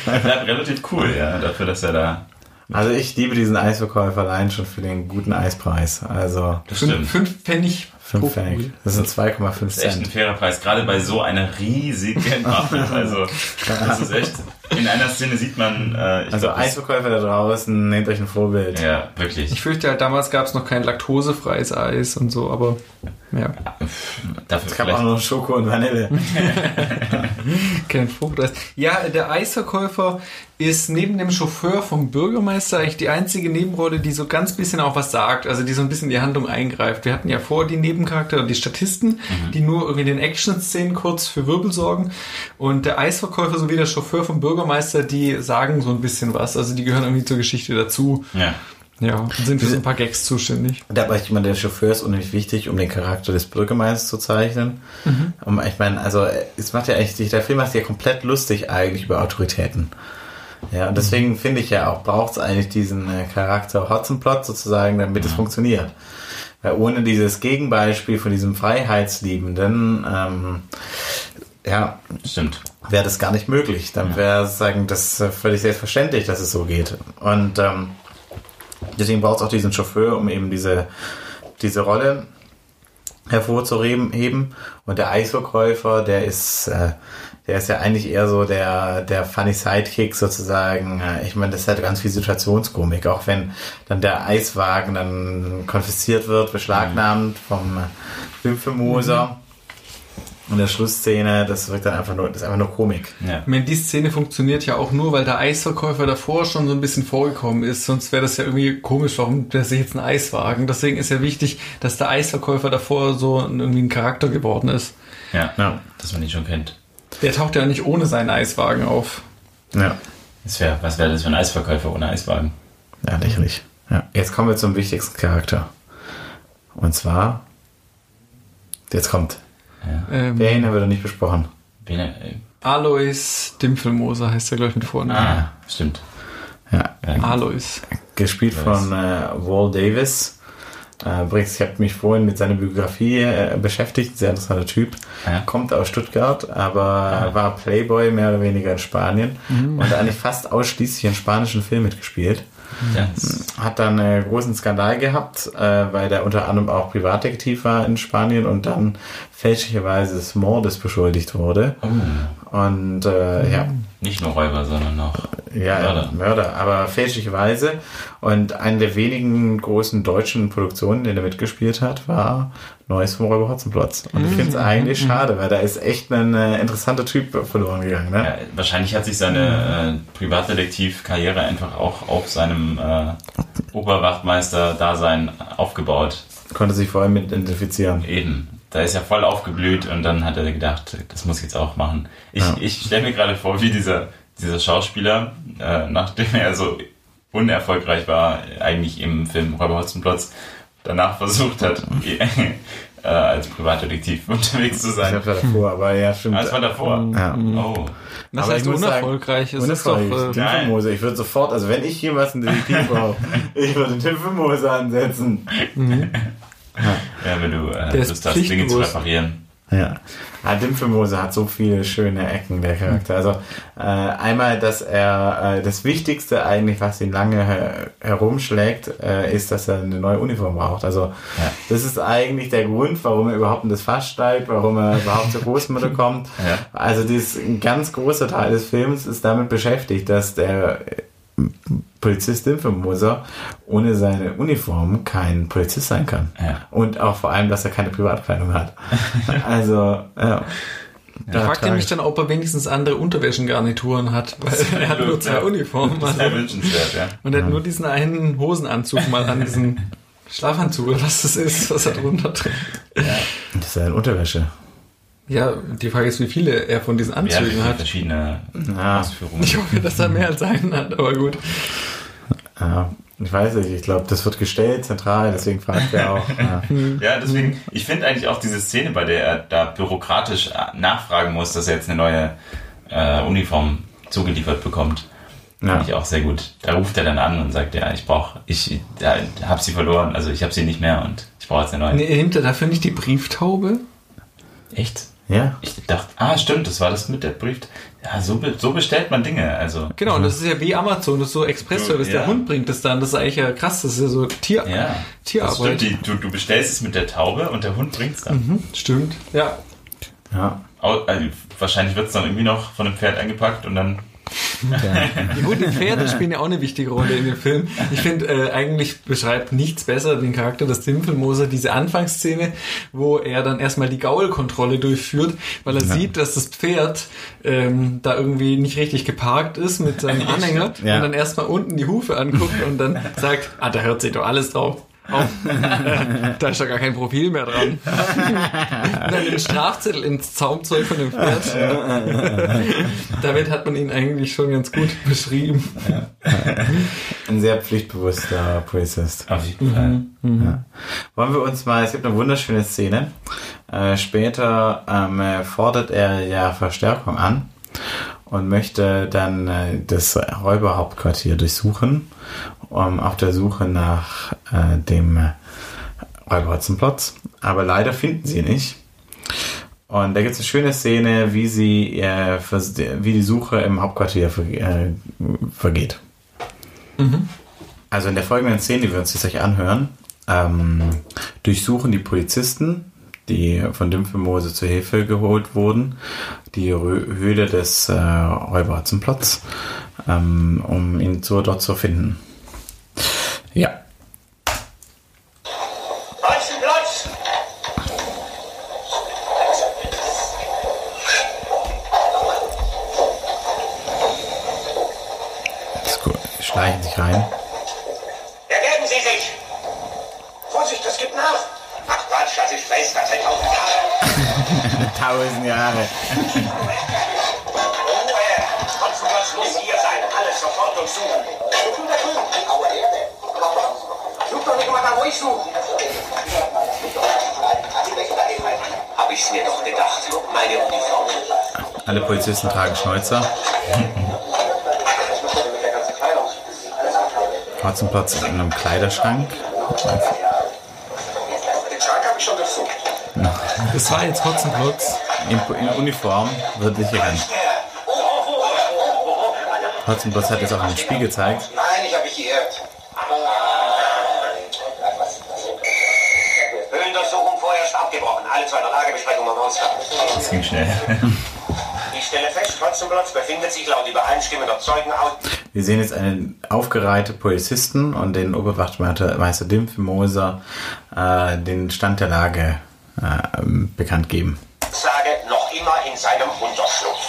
Ja, relativ cool, ja, dafür, dass er da. Also ich liebe diesen Eisverkäufer allein schon für den guten Eispreis. Also Das Fünf, stimmt. fünf Pfennig pro 5 Pfennig. Das sind 2,5 Das ist echt ein Cent. fairer Preis, gerade bei so einer riesigen [laughs] Waffe. Also, das ist echt. In einer Szene sieht man. Äh, ich Also glaub, Eisverkäufer da draußen, nehmt euch ein Vorbild. Ja, wirklich. Ich fürchte halt, damals gab es noch kein laktosefreies Eis und so, aber ja, Dafür Es gab auch noch Schoko und Vanille. [laughs] kein Fruchteis. Ja, der Eisverkäufer ist neben dem Chauffeur vom Bürgermeister eigentlich die einzige Nebenrolle, die so ganz bisschen auch was sagt, also die so ein bisschen in die Handlung eingreift. Wir hatten ja vor die Nebencharaktere, die Statisten, die nur irgendwie in den Action-Szenen kurz für Wirbel sorgen. Und der Eisverkäufer sowie der Chauffeur vom Bürgermeister, die sagen so ein bisschen was. Also die gehören irgendwie zur Geschichte dazu. Ja. Ja, und sind für so ein paar Gags zuständig. Da aber ich meine, der Chauffeur ist unheimlich wichtig, um den Charakter des Bürgermeisters zu zeichnen. Um, ich meine, also es macht ja echt, der Film macht sich ja komplett lustig eigentlich über Autoritäten. Ja, und deswegen finde ich ja auch, braucht es eigentlich diesen äh, Charakter Hotzenplot sozusagen, damit es funktioniert. Weil ohne dieses Gegenbeispiel von diesem Freiheitsliebenden, ähm, ja, Stimmt. wäre das gar nicht möglich. Dann wäre sozusagen das äh, völlig selbstverständlich, dass es so geht. Und ähm, deswegen braucht es auch diesen Chauffeur, um eben diese, diese Rolle hervorzuheben. Und der Eisverkäufer, der ist, äh, der ist ja eigentlich eher so der, der funny Sidekick sozusagen. Äh, Ich meine, das halt ganz viel Situationskomik, auch wenn dann der Eiswagen dann konfisziert wird, beschlagnahmt vom Lymphemoser. Und der Schlussszene, das wirkt dann einfach nur, das ist einfach nur Komik. Ja. Ich meine, die Szene funktioniert ja auch nur, weil der Eisverkäufer davor schon so ein bisschen vorgekommen ist. Sonst wäre das ja irgendwie komisch, warum der sich jetzt einen Eiswagen. Deswegen ist ja wichtig, dass der Eisverkäufer davor so ein- irgendwie ein Charakter geworden ist. Ja. Ja. Dass man ihn schon kennt. Der taucht ja nicht ohne seinen Eiswagen auf. Ja. Das wär, was wäre das für ein Eisverkäufer ohne Eiswagen? Ja, lächerlich. Ja. Jetzt kommen wir zum wichtigsten Charakter. Und zwar Jetzt kommt. Ähm, Den haben wir noch nicht besprochen. Wen, äh, Alois Dimpfelmoser heißt er, glaube ich, mit Vornamen. ah, stimmt. Ja. Ja, Alois. Gespielt von äh, Walt Davis. Äh, übrigens, ich habe mich vorhin mit seiner Biografie äh, beschäftigt. Sehr interessanter Typ. Ja. Kommt aus Stuttgart, aber war Playboy mehr oder weniger in Spanien und eigentlich fast ausschließlich in spanischen Filmen mitgespielt. Ja, Hat dann einen großen Skandal gehabt, äh, weil der unter anderem auch Privatdetektiv war in Spanien und dann fälschlicherweise des Mordes beschuldigt wurde. Und äh, ja, nicht nur Räuber, sondern auch ja, Mörder. Mörder. aber fälschlicherweise. Und eine der wenigen großen deutschen Produktionen, in der er mitgespielt hat, war Neues vom Räuber Hotzenplotz. Und ich finde es eigentlich schade, weil da ist echt ein äh, interessanter Typ verloren gegangen. Ne? Ja, wahrscheinlich hat sich seine äh, Privatdetektivkarriere einfach auch auf seinem äh, Oberwachtmeister-Dasein aufgebaut. Konnte sich vor allem mit identifizieren. Eben. Da ist er voll aufgeblüht und dann hat er gedacht, das muss ich jetzt auch machen. Ich, Ja. ich stelle mir gerade vor, wie dieser, dieser Schauspieler, äh, nachdem er so unerfolgreich war, eigentlich im Film Räuber Hotzenplotz, danach versucht hat, [laughs] äh, als Privatdetektiv [laughs] unterwegs zu Ich sein. glaube, davor, aber ja, stimmt. Ah, das war davor. Ja. Oh. Das Aber heißt sagen, unerfolgreich. es ist doch, Unerfolgreich. äh, Ja. Timpelmose. Ich würde sofort, also wenn ich jemals einen Detektiv brauche, [laughs] ich würde den Timpelmose ansetzen. Ja, wenn du äh, Lust hast, Dinge zu reparieren. Ja. Ah, Dimpelmose hat so viele schöne Ecken, der Charakter. Also äh, einmal, dass er äh, das Wichtigste eigentlich, was ihn lange her herumschlägt, äh, ist, dass er eine neue Uniform braucht. Also Ja. das ist eigentlich der Grund, warum er überhaupt in das Fass steigt, warum er überhaupt zur Großmutter kommt. [laughs] Ja. Also dieses, ein ganz großer Teil des Films ist damit beschäftigt, dass der äh, Polizist Dimpelmoser ohne seine Uniform kein Polizist sein kann. Ja. Und auch vor allem, dass er keine Privatkleidung hat. [laughs] also, ja. Ich fragte mich dann, ob er wenigstens andere Unterwäschengarnituren hat, weil er hat nur zwei Ja. Uniformen. Das Also, wäre wünschenswert, ja. und er hat nur diesen einen Hosenanzug mal an, diesen [laughs] Schlafanzug oder was das ist, was er drunter trägt. Das ist ja eine Unterwäsche. Ja, die Frage ist, wie viele er von diesen Anzügen hat. verschiedene Ja. Ausführungen. Ich hoffe, dass er mehr als einen hat, aber gut. Ja, ich weiß nicht, ich glaube, das wird gestellt zentral, deswegen fragt er auch. Ja. [laughs] Ja, deswegen, ich finde eigentlich auch diese Szene, bei der er da bürokratisch äh, nachfragen muss, dass er jetzt eine neue äh, Uniform zugeliefert bekommt, Ja. finde ich auch sehr gut. Da ruft er dann an und sagt, ja, ich brauche, ich ja, habe sie verloren, also ich habe sie nicht mehr und ich brauche jetzt eine neue. Nee, hinter dafür nicht die Brieftaube? Echt? Ja? Ich dachte, ah, stimmt, das war das mit der Brief. Ja, so, so bestellt man Dinge, also. Genau, und das ist ja wie Amazon, das ist so Express-Service. Ja. Der Hund bringt es dann. Das ist eigentlich ja krass. Das ist ja so Tier, Ja, Tierarbeit. stimmt. Du, du bestellst es mit der Taube und der Hund bringt es dann. Hm, stimmt. Ja. Ja. Also, wahrscheinlich wird es dann irgendwie noch von einem Pferd eingepackt und dann. Ja, gut, die Pferde spielen ja auch eine wichtige Rolle in dem Film. Ich finde, äh, eigentlich beschreibt nichts besser den Charakter des Dimpelmoser diese Anfangsszene, wo er dann erstmal die Gaulkontrolle durchführt, weil er sieht, dass das Pferd ähm, da irgendwie nicht richtig geparkt ist mit seinem [laughs] Anhänger Ja. und dann erstmal unten die Hufe anguckt und dann sagt, ah, da hört sich doch alles drauf. Auf. [laughs] da ist doch gar kein Profil mehr dran. [laughs] dann den Strafzettel ins Zaumzeug von dem Pferd. [laughs] Damit hat man ihn eigentlich schon ganz gut beschrieben. Ein sehr pflichtbewusster Polizist. Auf jeden Fall. Ja. Wollen wir uns mal, es gibt eine wunderschöne Szene. Äh, später ähm, äh, fordert er ja Verstärkung an und möchte dann äh, das Räuberhauptquartier durchsuchen, um auf der Suche nach äh, dem äh, Räuber Hotzenplotz. Aber leider finden sie ihn nicht. Und da gibt es eine schöne Szene, wie sie, äh, wie die Suche im Hauptquartier ver äh, vergeht. Also in der folgenden Szene, die wir uns jetzt gleich anhören, ähm, durchsuchen die Polizisten, die von Dümpfelmose zur Hilfe geholt wurden, die Höhle des äh, Räuber Hotzenplotz, ähm, um ihn so dort zu finden. Ja. Schleichen sich rein. Ergeben Sie sich! Vorsicht, das gibt nach! Ach Quatsch, das ist fest, das hält [laughs] tausend Jahre. Tausend [laughs] Jahre. euch suchen. Hab ich's mir doch gedacht. Meine Uniform. Alle Polizisten tragen Schnäuzer. [laughs] Hotzenplatz in einem Kleiderschrank. Es [laughs] war jetzt Hotzenplotz. In, in Uniform wird nicht rennen. Hotzenplotz hat jetzt auch einen Spiel gezeigt. Schnell. [laughs] Ich stelle fest, Hotzenplotz befindet sich laut übereinstimmender Zeugen aus. Wir sehen jetzt einen aufgereihte Polizisten und den Oberwachtmeister Dimpfmoser äh, den Stand der Lage äh, bekannt geben. Sage noch immer in seinem Unterschlupf.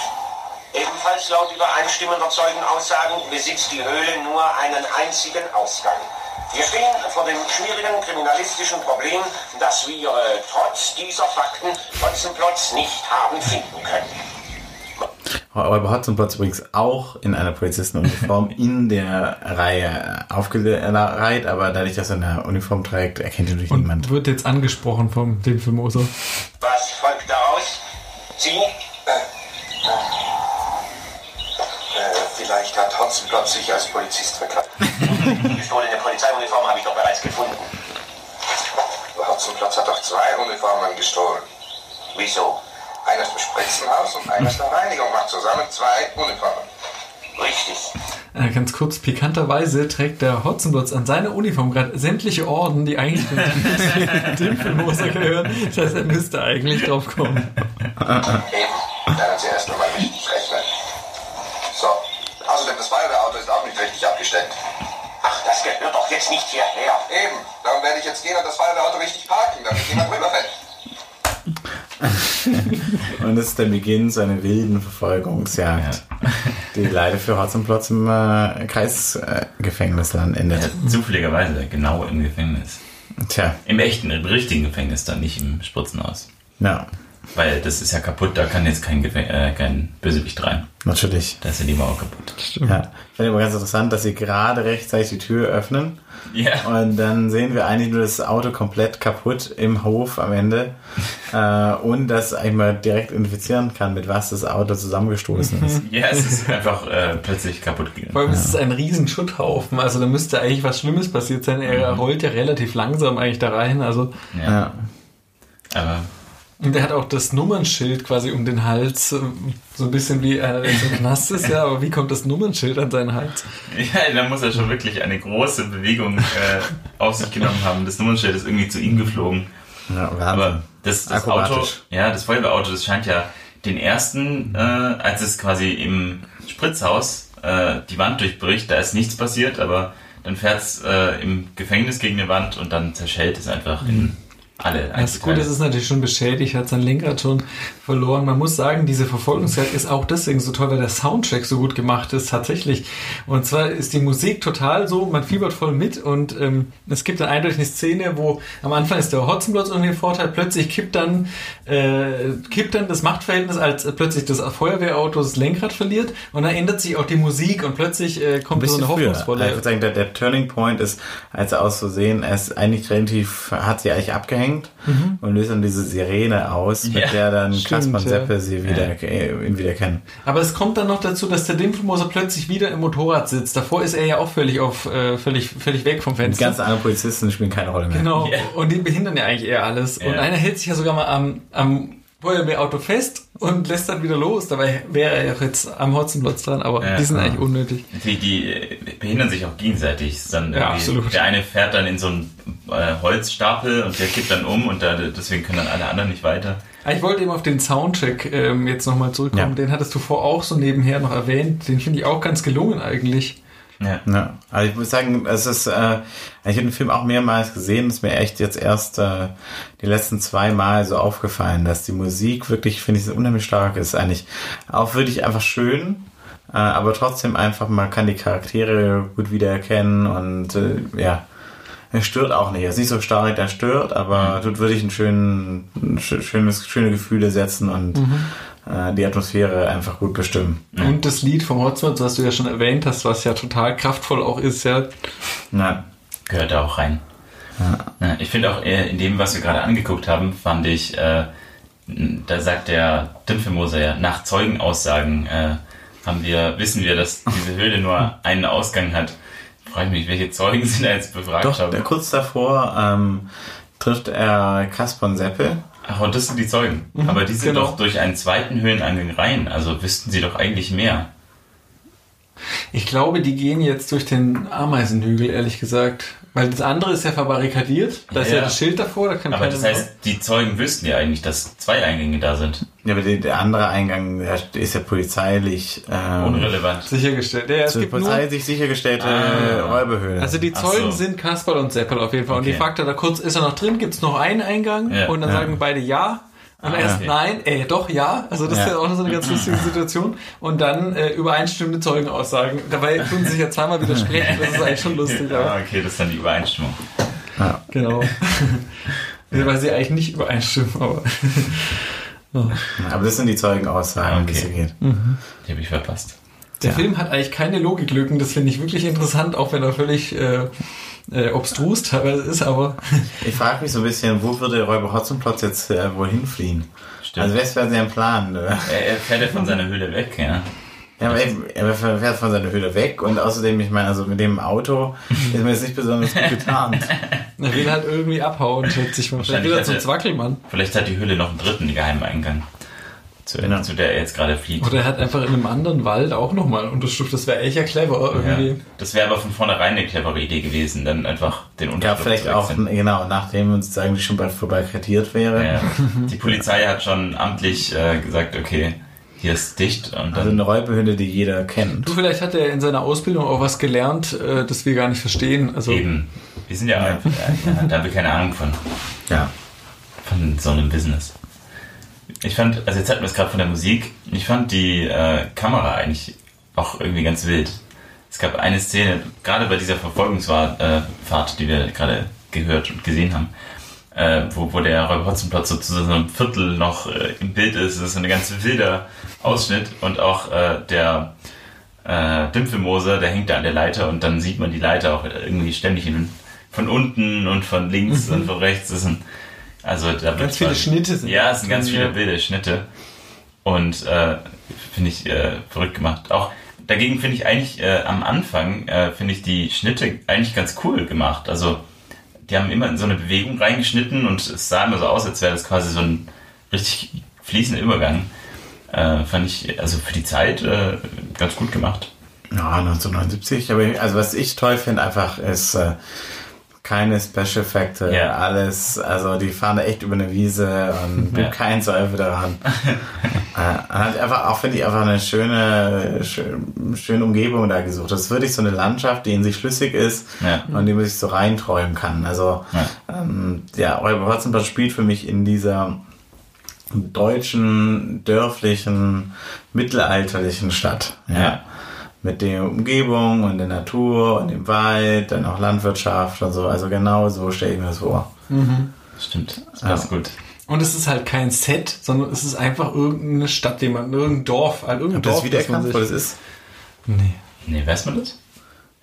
Ebenfalls laut übereinstimmender Zeugenaussagen besitzt die Höhle nur einen einzigen Ausgang. Wir stehen vor dem schwierigen kriminalistischen Problem, dass wir äh, trotz dieser Fakten Hotzenplotz nicht haben finden können. Räuber Hotzenplotz übrigens auch in einer Polizistenuniform [laughs] in der Reihe aufgereiht, aber dadurch, dass er eine Uniform trägt, erkennt ihn natürlich Und niemand. wird jetzt angesprochen vom dem Filmoser. Was folgt daraus? Sie? vielleicht hat Hotzenplotz sich als Polizist verkleidet. Die gestohlene Polizeiuniform habe ich doch bereits gefunden. Hotzenplotz hat doch zwei Uniformen gestohlen. Wieso? Eines im Spritzenhaus und eines der Reinigung macht zusammen zwei Uniformen. Richtig. Äh, ganz kurz, pikanterweise trägt der Hotzenplotz an seiner Uniform gerade sämtliche Orden, die eigentlich dem, [laughs] Filmoser gehören. Das heißt, er müsste eigentlich drauf kommen. Eben. Lernen Sie erst einmal richtig rechnen. So. Außerdem, das Feuerwehrauto ist auch nicht richtig abgesteckt. Ach, das gehört doch jetzt nicht hierher. Eben. Darum werde ich jetzt gehen und das Feuerwehrauto richtig parken, damit niemand rüberfällt. [laughs] Und das ist der Beginn zu einer wilden Verfolgungsjagd, die leider für Hotzenplotz im äh, Kreisgefängnis dann endet. Zufälligerweise, genau im Gefängnis. Tja, Im echten, im richtigen Gefängnis dann, nicht im Spritzenhaus. ja, Weil das ist ja kaputt, da kann jetzt kein, äh, kein Bösewicht rein. natürlich. Da ist ja die Mauer kaputt. Ja. Ich finde aber ganz interessant, dass sie gerade rechtzeitig die Tür öffnen Ja. und dann sehen wir eigentlich nur das Auto komplett kaputt im Hof am Ende [laughs] äh, und das eigentlich mal direkt identifizieren kann, mit was das Auto zusammengestoßen ist. [laughs] Ja, es ist einfach äh, plötzlich kaputt Vor gegangen. allem ist es ein riesen Schutthaufen. Also da müsste eigentlich was Schlimmes passiert sein. Er rollt ja relativ langsam eigentlich da rein. Also Ja. Ja. Aber und er hat auch das Nummernschild quasi um den Hals, äh, so ein bisschen wie einer, der so Knast ist. Ja, aber wie kommt das Nummernschild an seinen Hals? ja, da muss er schon wirklich eine große Bewegung äh, auf sich genommen haben. Das Nummernschild ist irgendwie zu ihm geflogen. Ja. Aber das, das Auto, ja, das Feuerwehrauto, das scheint ja den ersten, äh, als es quasi im Spritzhaus äh, die Wand durchbricht, da ist nichts passiert, aber dann fährt es äh, im Gefängnis gegen eine Wand und dann zerschellt es einfach in alle Das Gute ist, es ist natürlich schon beschädigt, hat sein Lenkrad schon verloren. Man muss sagen, diese Verfolgungsjagd ist auch deswegen so toll, weil der Soundtrack so gut gemacht ist, tatsächlich. Und zwar ist die Musik total so, man fiebert voll mit und ähm, es gibt dann eindeutig eine Szene, wo am Anfang ist der Hotzenplotz dem Vorteil, plötzlich kippt dann, äh, kippt dann das Machtverhältnis, als äh, plötzlich das Feuerwehrauto das Lenkrad verliert und dann ändert sich auch die Musik und plötzlich äh, ein kommt so bisschen eine hoffnungsvolle... Ich würde sagen, der, der Turning Point ist, als er auszusehen, er ist eigentlich relativ, hat sie eigentlich abgehängt und löst dann diese Sirene aus, mit Ja, der dann Kaspar und ja. Seppe sie wieder, äh, ihn wieder kennen. Aber es kommt dann noch dazu, dass der Dimpelmoser plötzlich wieder im Motorrad sitzt. Davor ist er ja auch völlig auf, äh, völlig, völlig weg vom Die Fenster. ganzen anderen Polizisten spielen keine Rolle mehr. genau. Ja. Und die behindern ja eigentlich eher alles. Und Ja. einer hält sich ja sogar mal am, am Feuerwehrauto fest und lässt dann wieder los. Dabei wäre er ja auch jetzt am Hotzenplotz dran, aber Ja. die sind eigentlich unnötig. Die, die äh, behindern sich auch gegenseitig. Dann Ja, absolut. Der eine fährt dann in so einen äh, Holzstapel und der kippt dann um und da, deswegen können dann alle anderen nicht weiter. Ah, Ich wollte eben auf den Soundtrack ähm, jetzt nochmal zurückkommen. Ja. Den hattest du vor auch so nebenher noch erwähnt. Den finde ich auch ganz gelungen eigentlich. Ja. Ja, also ich muss sagen, es ist, äh, ich habe den Film auch mehrmals gesehen, ist mir echt jetzt erst äh, die letzten zwei Mal so aufgefallen, dass die Musik wirklich, finde ich, so unheimlich stark ist. Eigentlich auch wirklich einfach schön, äh, aber trotzdem einfach, man kann die Charaktere gut wiedererkennen und äh, ja, er stört auch nicht. Er ist nicht so stark, der stört, aber tut wirklich ein sch- schönes, schöne Gefühle setzen und äh, die Atmosphäre einfach gut bestimmen. Und das Lied vom Hotzenplotz, was du ja schon erwähnt hast, was ja total kraftvoll auch ist, ja. Ja. gehört da auch rein. Ja, ich finde auch äh, in dem, was wir gerade angeguckt haben, fand ich, äh, da sagt der Dümpfelmoser ja, nach Zeugenaussagen äh, haben wir, wissen wir, dass diese Höhle nur einen Ausgang hat. Frage mich, welche Zeugen sind da jetzt befragt Doch, haben. kurz davor ähm, trifft er Kaspar und Seppel. Ach, und das sind die Zeugen. Aber die sind genau. doch durch einen zweiten Höheneingang rein, also wüssten sie doch eigentlich mehr. Ich glaube, die gehen jetzt durch den Ameisenhügel, ehrlich gesagt. Weil das andere ist ja verbarrikadiert. Da ist ja, Ja. das Schild davor, da kann Aber das heißt, die Zeugen wüssten ja eigentlich, dass zwei Eingänge da sind. Ja, aber der, der andere Eingang der ist ja polizeilich ähm, Unrelevant. sichergestellt. Ja, es gibt nur, polizeilich sichergestellte Ah. Räuberhöhle. also die Zeugen so. sind Kasperl und Seppel auf jeden Fall. Und die Okay. fragt er da kurz, ist er noch drin? Gibt es noch einen Eingang? Ja. Und dann Ja. sagen beide ja. Und Ah, erst okay. nein, äh, doch ja. Also das Ja. ist ja auch so eine ganz lustige Situation. Und dann äh, übereinstimmende Zeugenaussagen. Dabei tun sie sich ja zweimal widersprechen. Das ist eigentlich schon lustig. Ja, Aber, okay, das ist dann die Übereinstimmung. genau. [laughs] Weil sie eigentlich nicht übereinstimmen. Aber [laughs] aber das sind die Zeugenaussagen, um die es Okay. hier geht. Die habe ich verpasst. Der Ja. Film hat eigentlich keine Logiklücken, das finde ich wirklich interessant, auch wenn er völlig äh, äh, obstrus teilweise ist, aber Ich frage mich so ein bisschen, wo würde Räuber Hotzenplotz jetzt äh, wohl hinfliehen? Stimmt. Also was wäre sein Plan? Ne? Er, er fährt ja von seiner Höhle weg, ja. Ja, aber er, er fährt von seiner Höhle weg und außerdem, ich meine, also mit dem Auto [laughs] ist mir jetzt nicht besonders gut getarnt. er will halt irgendwie abhauen, schätze ich mal. Vielleicht will er Wahrscheinlich zum hat er- Zwackelmann. Vielleicht hat die Höhle noch einen dritten geheimen Eingang, zu, Genau. zu der er jetzt gerade fliegt. Oder er hat einfach in einem anderen Wald auch nochmal Unterschlupf. Das wäre echt ja clever Ja. irgendwie. Das wäre aber von vornherein eine clevere Idee gewesen, dann einfach den Ja, Unterschlupf vielleicht zu auch, genau, nachdem uns eigentlich schon bald vorbei kartiert wäre. Ja. [laughs] Die Polizei hat schon amtlich äh, gesagt, okay, hier ist dicht und Also dann eine Räuberhöhle, die jeder kennt. Du, vielleicht hat er in seiner Ausbildung auch was gelernt, äh, das wir gar nicht verstehen. Also eben. Wir sind ja, ja. ja da haben wir keine Ahnung von, Ja. von so einem Business. Ich fand, also jetzt hatten wir es gerade von der Musik, ich fand die äh, Kamera eigentlich auch irgendwie ganz wild. Es gab eine Szene, gerade bei dieser Verfolgungsfahrt, äh, Fahrt, die wir gerade gehört und gesehen haben, äh, wo, wo der Räuber Hotzenplotz so zu so einem Viertel noch äh, im Bild ist. Das ist ein ganz wilder Ausschnitt und auch äh, der äh, Dümpfelmoser, der hängt da an der Leiter und dann sieht man die Leiter auch irgendwie ständig in, von unten und von links und von rechts. Das sind, also da wird Ganz viele Schnitte sind Ja, es sind ganz viele wilde Schnitte und äh, finde ich äh, verrückt gemacht. Auch dagegen finde ich eigentlich äh, am Anfang äh, finde ich die Schnitte eigentlich ganz cool gemacht. Also die haben immer in so eine Bewegung reingeschnitten und es sah immer so aus, als wäre das quasi so ein richtig fließender Übergang. Äh, fand ich also für die Zeit äh, ganz gut gemacht. Ja, 1979. Aber also was ich toll finde einfach ist äh, keine Special Effekte, Ja. alles, also die fahren da echt über eine Wiese und [laughs] Ja. ja. kein Zweifel daran. [laughs] äh, hat einfach auch finde ich einfach eine schöne, schön, schöne Umgebung da gesucht. Das ist wirklich so eine Landschaft, die in sich schlüssig ist Ja. und die man sich so reinträumen kann. Also Ja. ähm, ja, Räuber Hotzenplotz spielt für mich in dieser deutschen, dörflichen, mittelalterlichen Stadt. Ja. Mit der Umgebung und der Natur und dem Wald, dann auch Landwirtschaft und so. Also genau so stelle ich mir das vor. Stimmt, das ist gut. Und es ist halt kein Set, sondern es ist einfach irgendeine Stadt, die man, irgendein Dorf, halt irgendein Habt Dorf, das das man wiedererkannt, sich- wo das ist? Nee. Nee, weiß man das?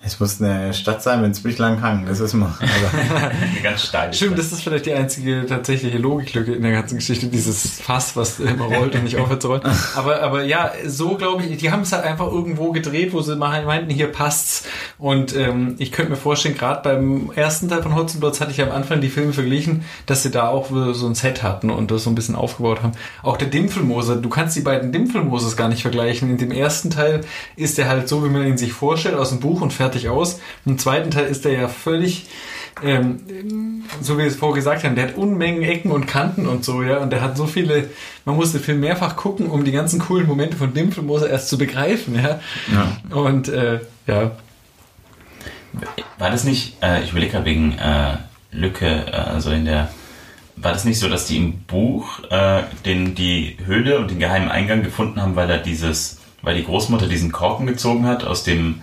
Es muss eine Stadt sein mit einem ziemlich langen Hang. Das ist mal. [laughs] Also, Eine ganz steile Stimmt, Stadt. das ist vielleicht die einzige tatsächliche Logiklücke in der ganzen Geschichte, dieses Fass, was [laughs] immer rollt und nicht aufhört zu rollen. [laughs] Aber, aber ja, so glaube ich, die haben es halt einfach irgendwo gedreht, wo sie mal meinten, hier passt's. Und ähm, ich könnte mir vorstellen, gerade beim ersten Teil von Hotzenplotz hatte ich am Anfang die Filme verglichen, dass sie da auch so ein Set hatten und das so ein bisschen aufgebaut haben. Auch der Dimpfelmoser, du kannst die beiden Dimpfelmosers gar nicht vergleichen. In dem ersten Teil ist der halt so, wie man ihn sich vorstellt, aus dem Buch und fertig aus. Im zweiten Teil ist der ja völlig ähm, so wie wir es vorher gesagt haben, der hat Unmengen Ecken und Kanten und so, ja, und der hat so viele, man muss den Film mehrfach gucken, um die ganzen coolen Momente von Dimpfelmoser erst zu begreifen, ja. ja. Und äh, ja, War das nicht, äh, ich überlege gerade wegen äh, Lücke, äh, also in der, war das nicht so, dass die im Buch äh, den, die Höhle und den geheimen Eingang gefunden haben, weil er dieses, weil die Großmutter diesen Korken gezogen hat aus dem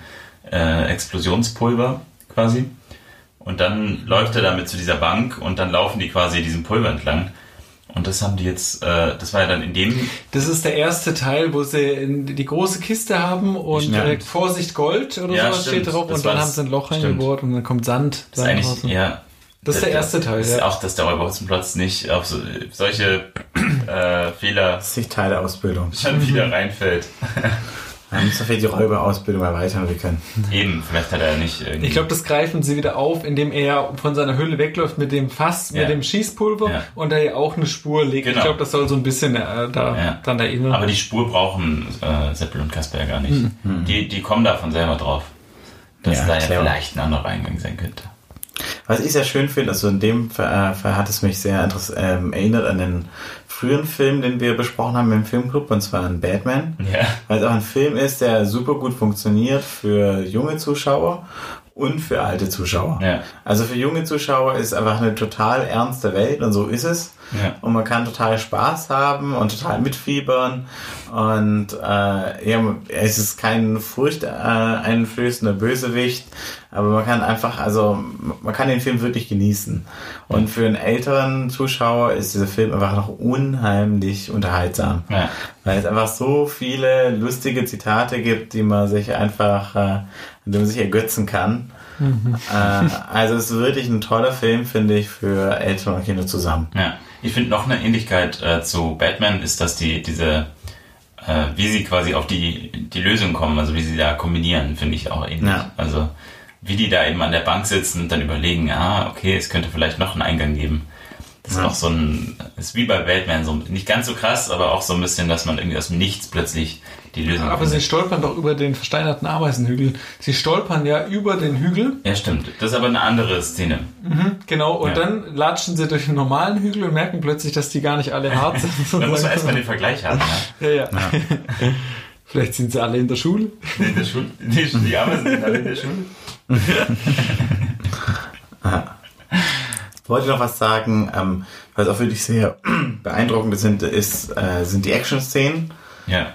äh, Explosionspulver quasi? Und dann läuft er damit zu dieser Bank und dann laufen die quasi diesem Pulver entlang. Und das haben die jetzt, äh, das war ja dann in dem, das ist der erste Teil, wo sie in die große Kiste haben und äh, Vorsicht Gold oder Ja, sowas stimmt. steht drauf Das und dann haben sie ein Loch reingebohrt und dann kommt Sand. das ist eigentlich, raus. ja, Das ist der erste Teil, Ist ja. auch, dass der Räuber Hotzenplotz nicht auf so, solche äh, Fehler Das ist nicht Teil der Ausbildung. [laughs] schon wieder reinfällt. [laughs] Muss doch vielleicht die Räuberausbildung erweitern, wir können. Eben, vielleicht hat er nicht irgendwie. Ich glaube, das greifen sie wieder auf, indem er von seiner Hülle wegläuft mit dem Fass, Ja. mit dem Schießpulver Ja. und da ja auch eine Spur legt. Genau. Ich glaube, das soll so ein bisschen äh, da Ja. dann erinnern. Aber die Spur brauchen äh, Seppel und Kasper ja gar nicht. Hm. Die, die kommen da von selber drauf. Dass Ja, da ja clever. vielleicht ein anderer Eingang sein könnte. Was ich sehr schön finde, also in dem Fall, äh, Fall hat es mich sehr ähm, erinnert an den früheren Film, den wir besprochen haben im Filmclub, und zwar an Batman. Ja. Weil es auch ein Film ist, der super gut funktioniert für junge Zuschauer und für alte Zuschauer. Ja. Also für junge Zuschauer ist einfach eine total ernste Welt und so ist es. Ja. Und man kann total Spaß haben und total mitfiebern. Und äh, ja, es ist kein furchteinflößender Bösewicht, aber man kann einfach, also man kann den Film wirklich genießen. Und für einen älteren Zuschauer ist dieser Film einfach noch unheimlich unterhaltsam. Ja. Weil es einfach so viele lustige Zitate gibt, die man sich einfach, äh, denen man sich ergötzen kann. äh, also es ist wirklich ein toller Film, finde ich, für Eltern und Kinder zusammen. Ja, ich finde noch eine Ähnlichkeit äh, zu Batman ist, dass die diese, äh, wie sie quasi auf die die Lösung kommen, also wie sie da kombinieren, finde ich auch ähnlich. Ja. Also wie die da eben an der Bank sitzen und dann überlegen, ah, okay, es könnte vielleicht noch einen Eingang geben. Das ist Ja. auch so ein, ist wie bei Batman, so nicht ganz so krass, aber auch so ein bisschen, dass man irgendwie aus dem Nichts plötzlich die Lösung Aber sie stolpern doch über den versteinerten Ameisenhügel. Sie stolpern ja über den Hügel, Ja, stimmt. Das ist aber eine andere Szene. genau, und Ja. dann latschen sie durch den normalen Hügel und merken plötzlich, dass die gar nicht alle hart [laughs] sind. Da muss man erstmal den Vergleich haben. Ja? ja, ja. [laughs] Vielleicht sind sie alle in der Schule. In der Schule, die, die Ameisen sind alle in der Schule. [laughs] wollte noch was sagen, ähm, was auch wirklich sehr [clears throat] beeindruckend sind, ist, äh, sind die Action-Szenen. Ja.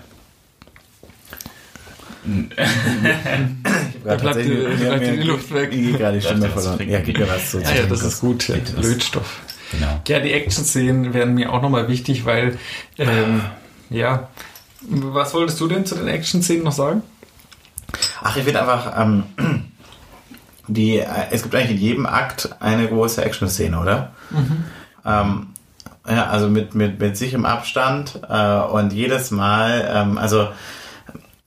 Da bleibt die- die Luft weg. Ich gehe gerade die Stimme verloren. Ja, gib mir was zu Ja, ja, trinken. das ist gut. Ja. Lötstoff. Genau. Ja, die Action-Szenen werden mir auch nochmal wichtig, weil, ähm, ja, was wolltest du denn zu den Action-Szenen noch sagen? Ach, ich finde einfach, ähm, die, äh, es gibt eigentlich in jedem Akt eine große Action-Szene, oder? Ähm, ja, also mit, mit, mit sicherem Abstand äh, und jedes Mal, ähm, also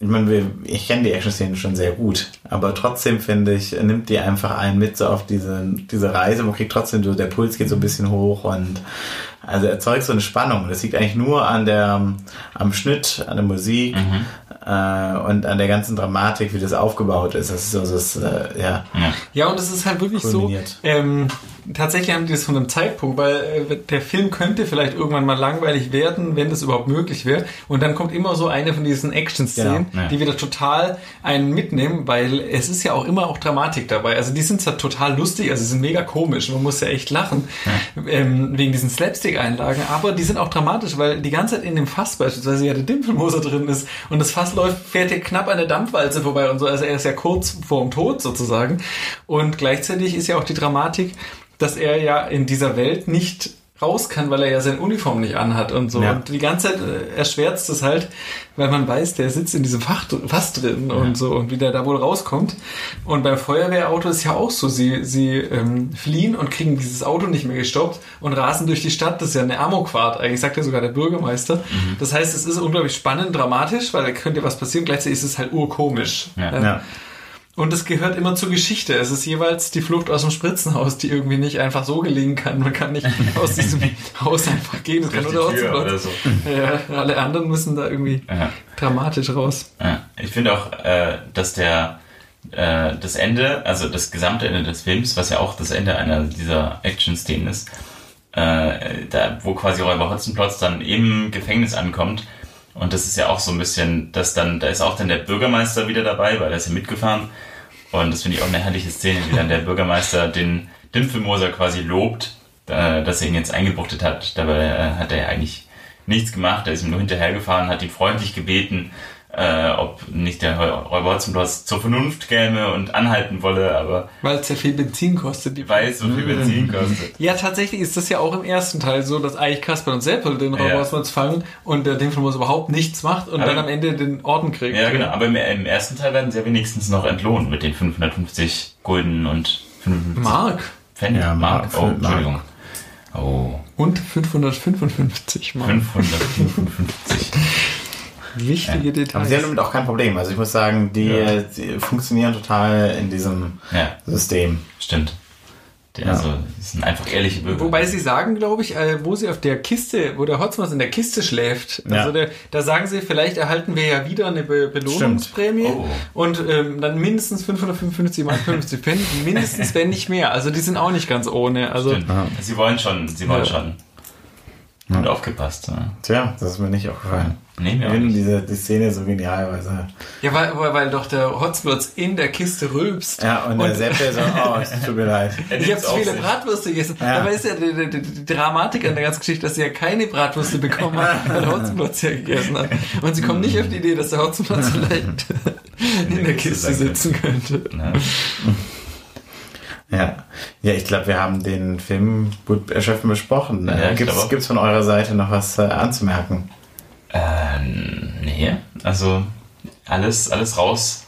ich meine, wir- ich kenne die Action-Szene schon sehr gut, aber trotzdem finde ich, nimmt die einfach einen mit so auf diese, diese Reise. Man kriegt trotzdem so, der Puls geht so ein bisschen hoch und also erzeugt so eine Spannung. Das liegt eigentlich nur an der, am Schnitt, an der Musik äh, und an der ganzen Dramatik, wie das aufgebaut ist. Das ist so, das, äh, ja. Ja. Ja, und es ist halt wirklich so, ähm, tatsächlich haben die das von einem Zeitpunkt, weil äh, der Film könnte vielleicht irgendwann mal langweilig werden, wenn das überhaupt möglich wäre. Und dann kommt immer so eine von diesen Action-Szenen, Genau, ja. die wieder total einen mitnehmen, weil es ist ja auch immer auch Dramatik dabei. Also die sind zwar total lustig, also sie sind mega komisch, man muss ja echt lachen, ähm, wegen diesen Slapstick-Einlagen, aber die sind auch dramatisch, weil die ganze Zeit in dem Fass beispielsweise ja der Dimpelmoser drin ist und das Fass läuft, fährt ja knapp an der Dampfwalze vorbei und so, also er ist ja kurz vorm Tod sozusagen. Und gleichzeitig ist ja auch die Dramatik, dass er ja in dieser Welt nicht raus kann, weil er ja seine Uniform nicht anhat und so. Ja. Und die ganze Zeit äh, erschwärzt es halt, weil man weiß, der sitzt in diesem Fach, Fass drin und so und wie der da wohl rauskommt. Und beim Feuerwehrauto ist ja auch so, sie, sie ähm, fliehen und kriegen dieses Auto nicht mehr gestoppt und rasen durch die Stadt. Das ist ja eine Amokfahrt, eigentlich sagt ja sogar der Bürgermeister. Das heißt, es ist unglaublich spannend, dramatisch, weil da könnte was passieren. Gleichzeitig ist es halt urkomisch. Ja. Äh, ja. Und es gehört immer zur Geschichte. Es ist jeweils die Flucht aus dem Spritzenhaus, die irgendwie nicht einfach so gelingen kann. Man kann nicht [laughs] aus diesem Haus einfach gehen. Es kann nur der oder so. Ja, alle anderen müssen da irgendwie Ja. dramatisch raus. Ja. Ich finde auch, äh, dass der äh, das Ende, also das gesamte Ende des Films, was ja auch das Ende einer dieser Action-Szenen ist, äh, da, wo quasi Räuber Hotzenplotz dann im Gefängnis ankommt. Und das ist ja auch so ein bisschen, dass dann, da ist auch dann der Bürgermeister wieder dabei, weil er ist ja mitgefahren. Und das finde ich auch eine herrliche Szene, wie dann der Bürgermeister den Dimpfelmoser quasi lobt, äh, dass er ihn jetzt eingebuchtet hat. Dabei äh, hat er ja eigentlich nichts gemacht, er ist ihm nur hinterhergefahren, hat ihn freundlich gebeten, äh, ob nicht der Räuber Hotzenplotz zur Vernunft käme und anhalten wolle, aber Weil es ja viel Benzin kostet. Die weiß, so viel Benzin kostet. ja, tatsächlich ist das ja auch im ersten Teil so, dass eigentlich Kasper und Seppel den Ja. Robotsmanns fangen und der Dimpfelmoser überhaupt nichts macht und Aber- dann am Ende den Orden kriegt. Ja, genau. Aber im, im ersten Teil werden sie ja wenigstens noch entlohnt mit den 550 Gulden und 55, Mark. Pfennig, Ja, Mark. Mark, Oh, Mark. Entschuldigung. Oh, Und 555 Mal. 555. Wichtige Aber Details. sie haben damit auch kein Problem. Also ich muss sagen, die, Ja. die funktionieren total in diesem Ja, System. stimmt. Die, Ja. Also, das sind einfach ehrliche Bürger. Wobei sie sagen, glaube ich, äh, wo sie auf der Kiste, wo der Hotzmas in der Kiste schläft, Ja. also der, da sagen sie, vielleicht erhalten wir ja wieder eine Be Belohnungsprämie Stimmt. Oh. und ähm, dann mindestens 555 mal 50 Pfennig, mindestens, [laughs] wenn nicht mehr. Also die sind auch nicht ganz ohne. Also Stimmt. Sie wollen schon, sie wollen Ja. schon. Gut aufgepasst. Ja. Tja, das ist mir nicht aufgefallen. Nee, mir Ich auch finde diese die Szene so genial, weil sie ja, weil, weil, weil doch der Hotzplotz in der Kiste rülpst. Ja, und, der Sepp, der so, [laughs] oh, es tut mir leid. Ich habe zu viele sich. Bratwürste gegessen. Ja. Dabei ist ja die, die, die, die Dramatik an der ganzen Geschichte, dass sie ja keine Bratwürste bekommen hat, [laughs] weil der Hotzenplotz ja gegessen hat. Und sie kommen nicht auf die Idee, dass der Hotzenplotz [laughs] vielleicht in der Kiste sitzen könnte. Ja. Ja, ja ich glaube, wir haben den Film gut erschöpfend besprochen. Ja, gibt's, glaube auch. gibt's von eurer Seite noch was äh, anzumerken? Ähm, nee, also alles, alles raus.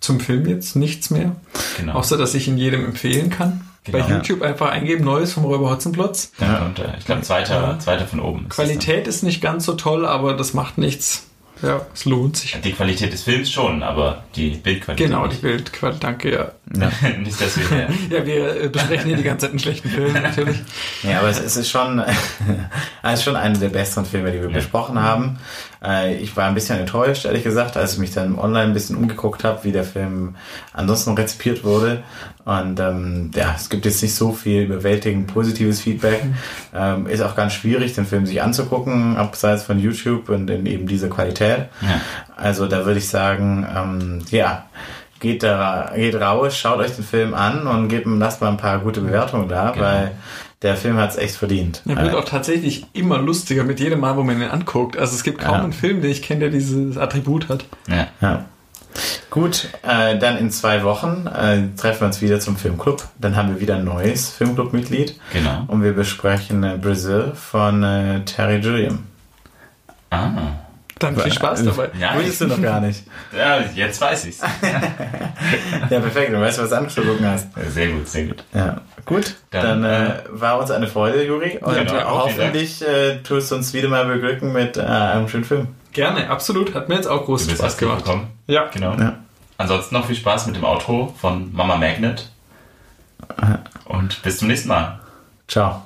Zum Film jetzt nichts mehr. Genau. Außer, dass ich ihn jedem empfehlen kann. Genau. Bei YouTube einfach eingeben, Neues vom Räuber Hotzenplotz. Dann kommt, äh, ich glaube, zweiter, zweiter von oben. ist Qualität ist nicht ganz so toll, aber das macht nichts. Ja, es lohnt sich. Die Qualität des Films schon, aber die Bildqualität. Genau, die nicht. Bildqualität, danke, ja. [laughs] nicht, dass wir hier. [laughs] Ja, wir äh, besprechen hier die ganze Zeit einen schlechten Film, natürlich. Ja, aber es, es ist schon, [laughs] es ist schon einer der besseren Filme, die wir besprochen haben. Äh, ich war ein bisschen enttäuscht, ehrlich gesagt, als ich mich dann online ein bisschen umgeguckt habe, wie der Film ansonsten rezipiert wurde. Und ähm, ja, es gibt jetzt nicht so viel überwältigend positives Feedback. Ähm, ist auch ganz schwierig, den Film sich anzugucken, abseits von YouTube und in eben dieser Qualität. Ja. Also da würde ich sagen, ähm, ja, geht da, geht raus, schaut euch den Film an und gebt, lasst mal ein paar gute Bewertungen da, Genau. weil der Film hat es echt verdient. Er wird auch tatsächlich immer lustiger mit jedem Mal, wo man ihn anguckt. Also es gibt kaum Ja. einen Film, den ich kenne, der dieses Attribut hat. Ja. ja. Gut, äh, dann in zwei Wochen äh, treffen wir uns wieder zum Filmclub. Dann haben wir wieder ein neues Filmclub-Mitglied. Genau. Und wir besprechen äh, Brazil von äh, Terry Gilliam. Ah. Dann viel Spaß dabei. Ja, Wusstest du noch gar nicht. ja, jetzt weiß ich's. Ja, perfekt. Du weißt, was du anzugucken hast. Sehr gut, sehr gut. Ja, gut. Dann, Dann, äh, war uns eine Freude, Juri. Und Genau, äh, hoffentlich äh, tust du uns wieder mal beglücken mit äh, einem schönen Film. Gerne, absolut. Hat mir jetzt auch großen Spaß gemacht. gekommen. Ja. Genau. Ja. Ansonsten noch viel Spaß mit dem Outro von Mama Magnet. Und bis zum nächsten Mal. Ciao.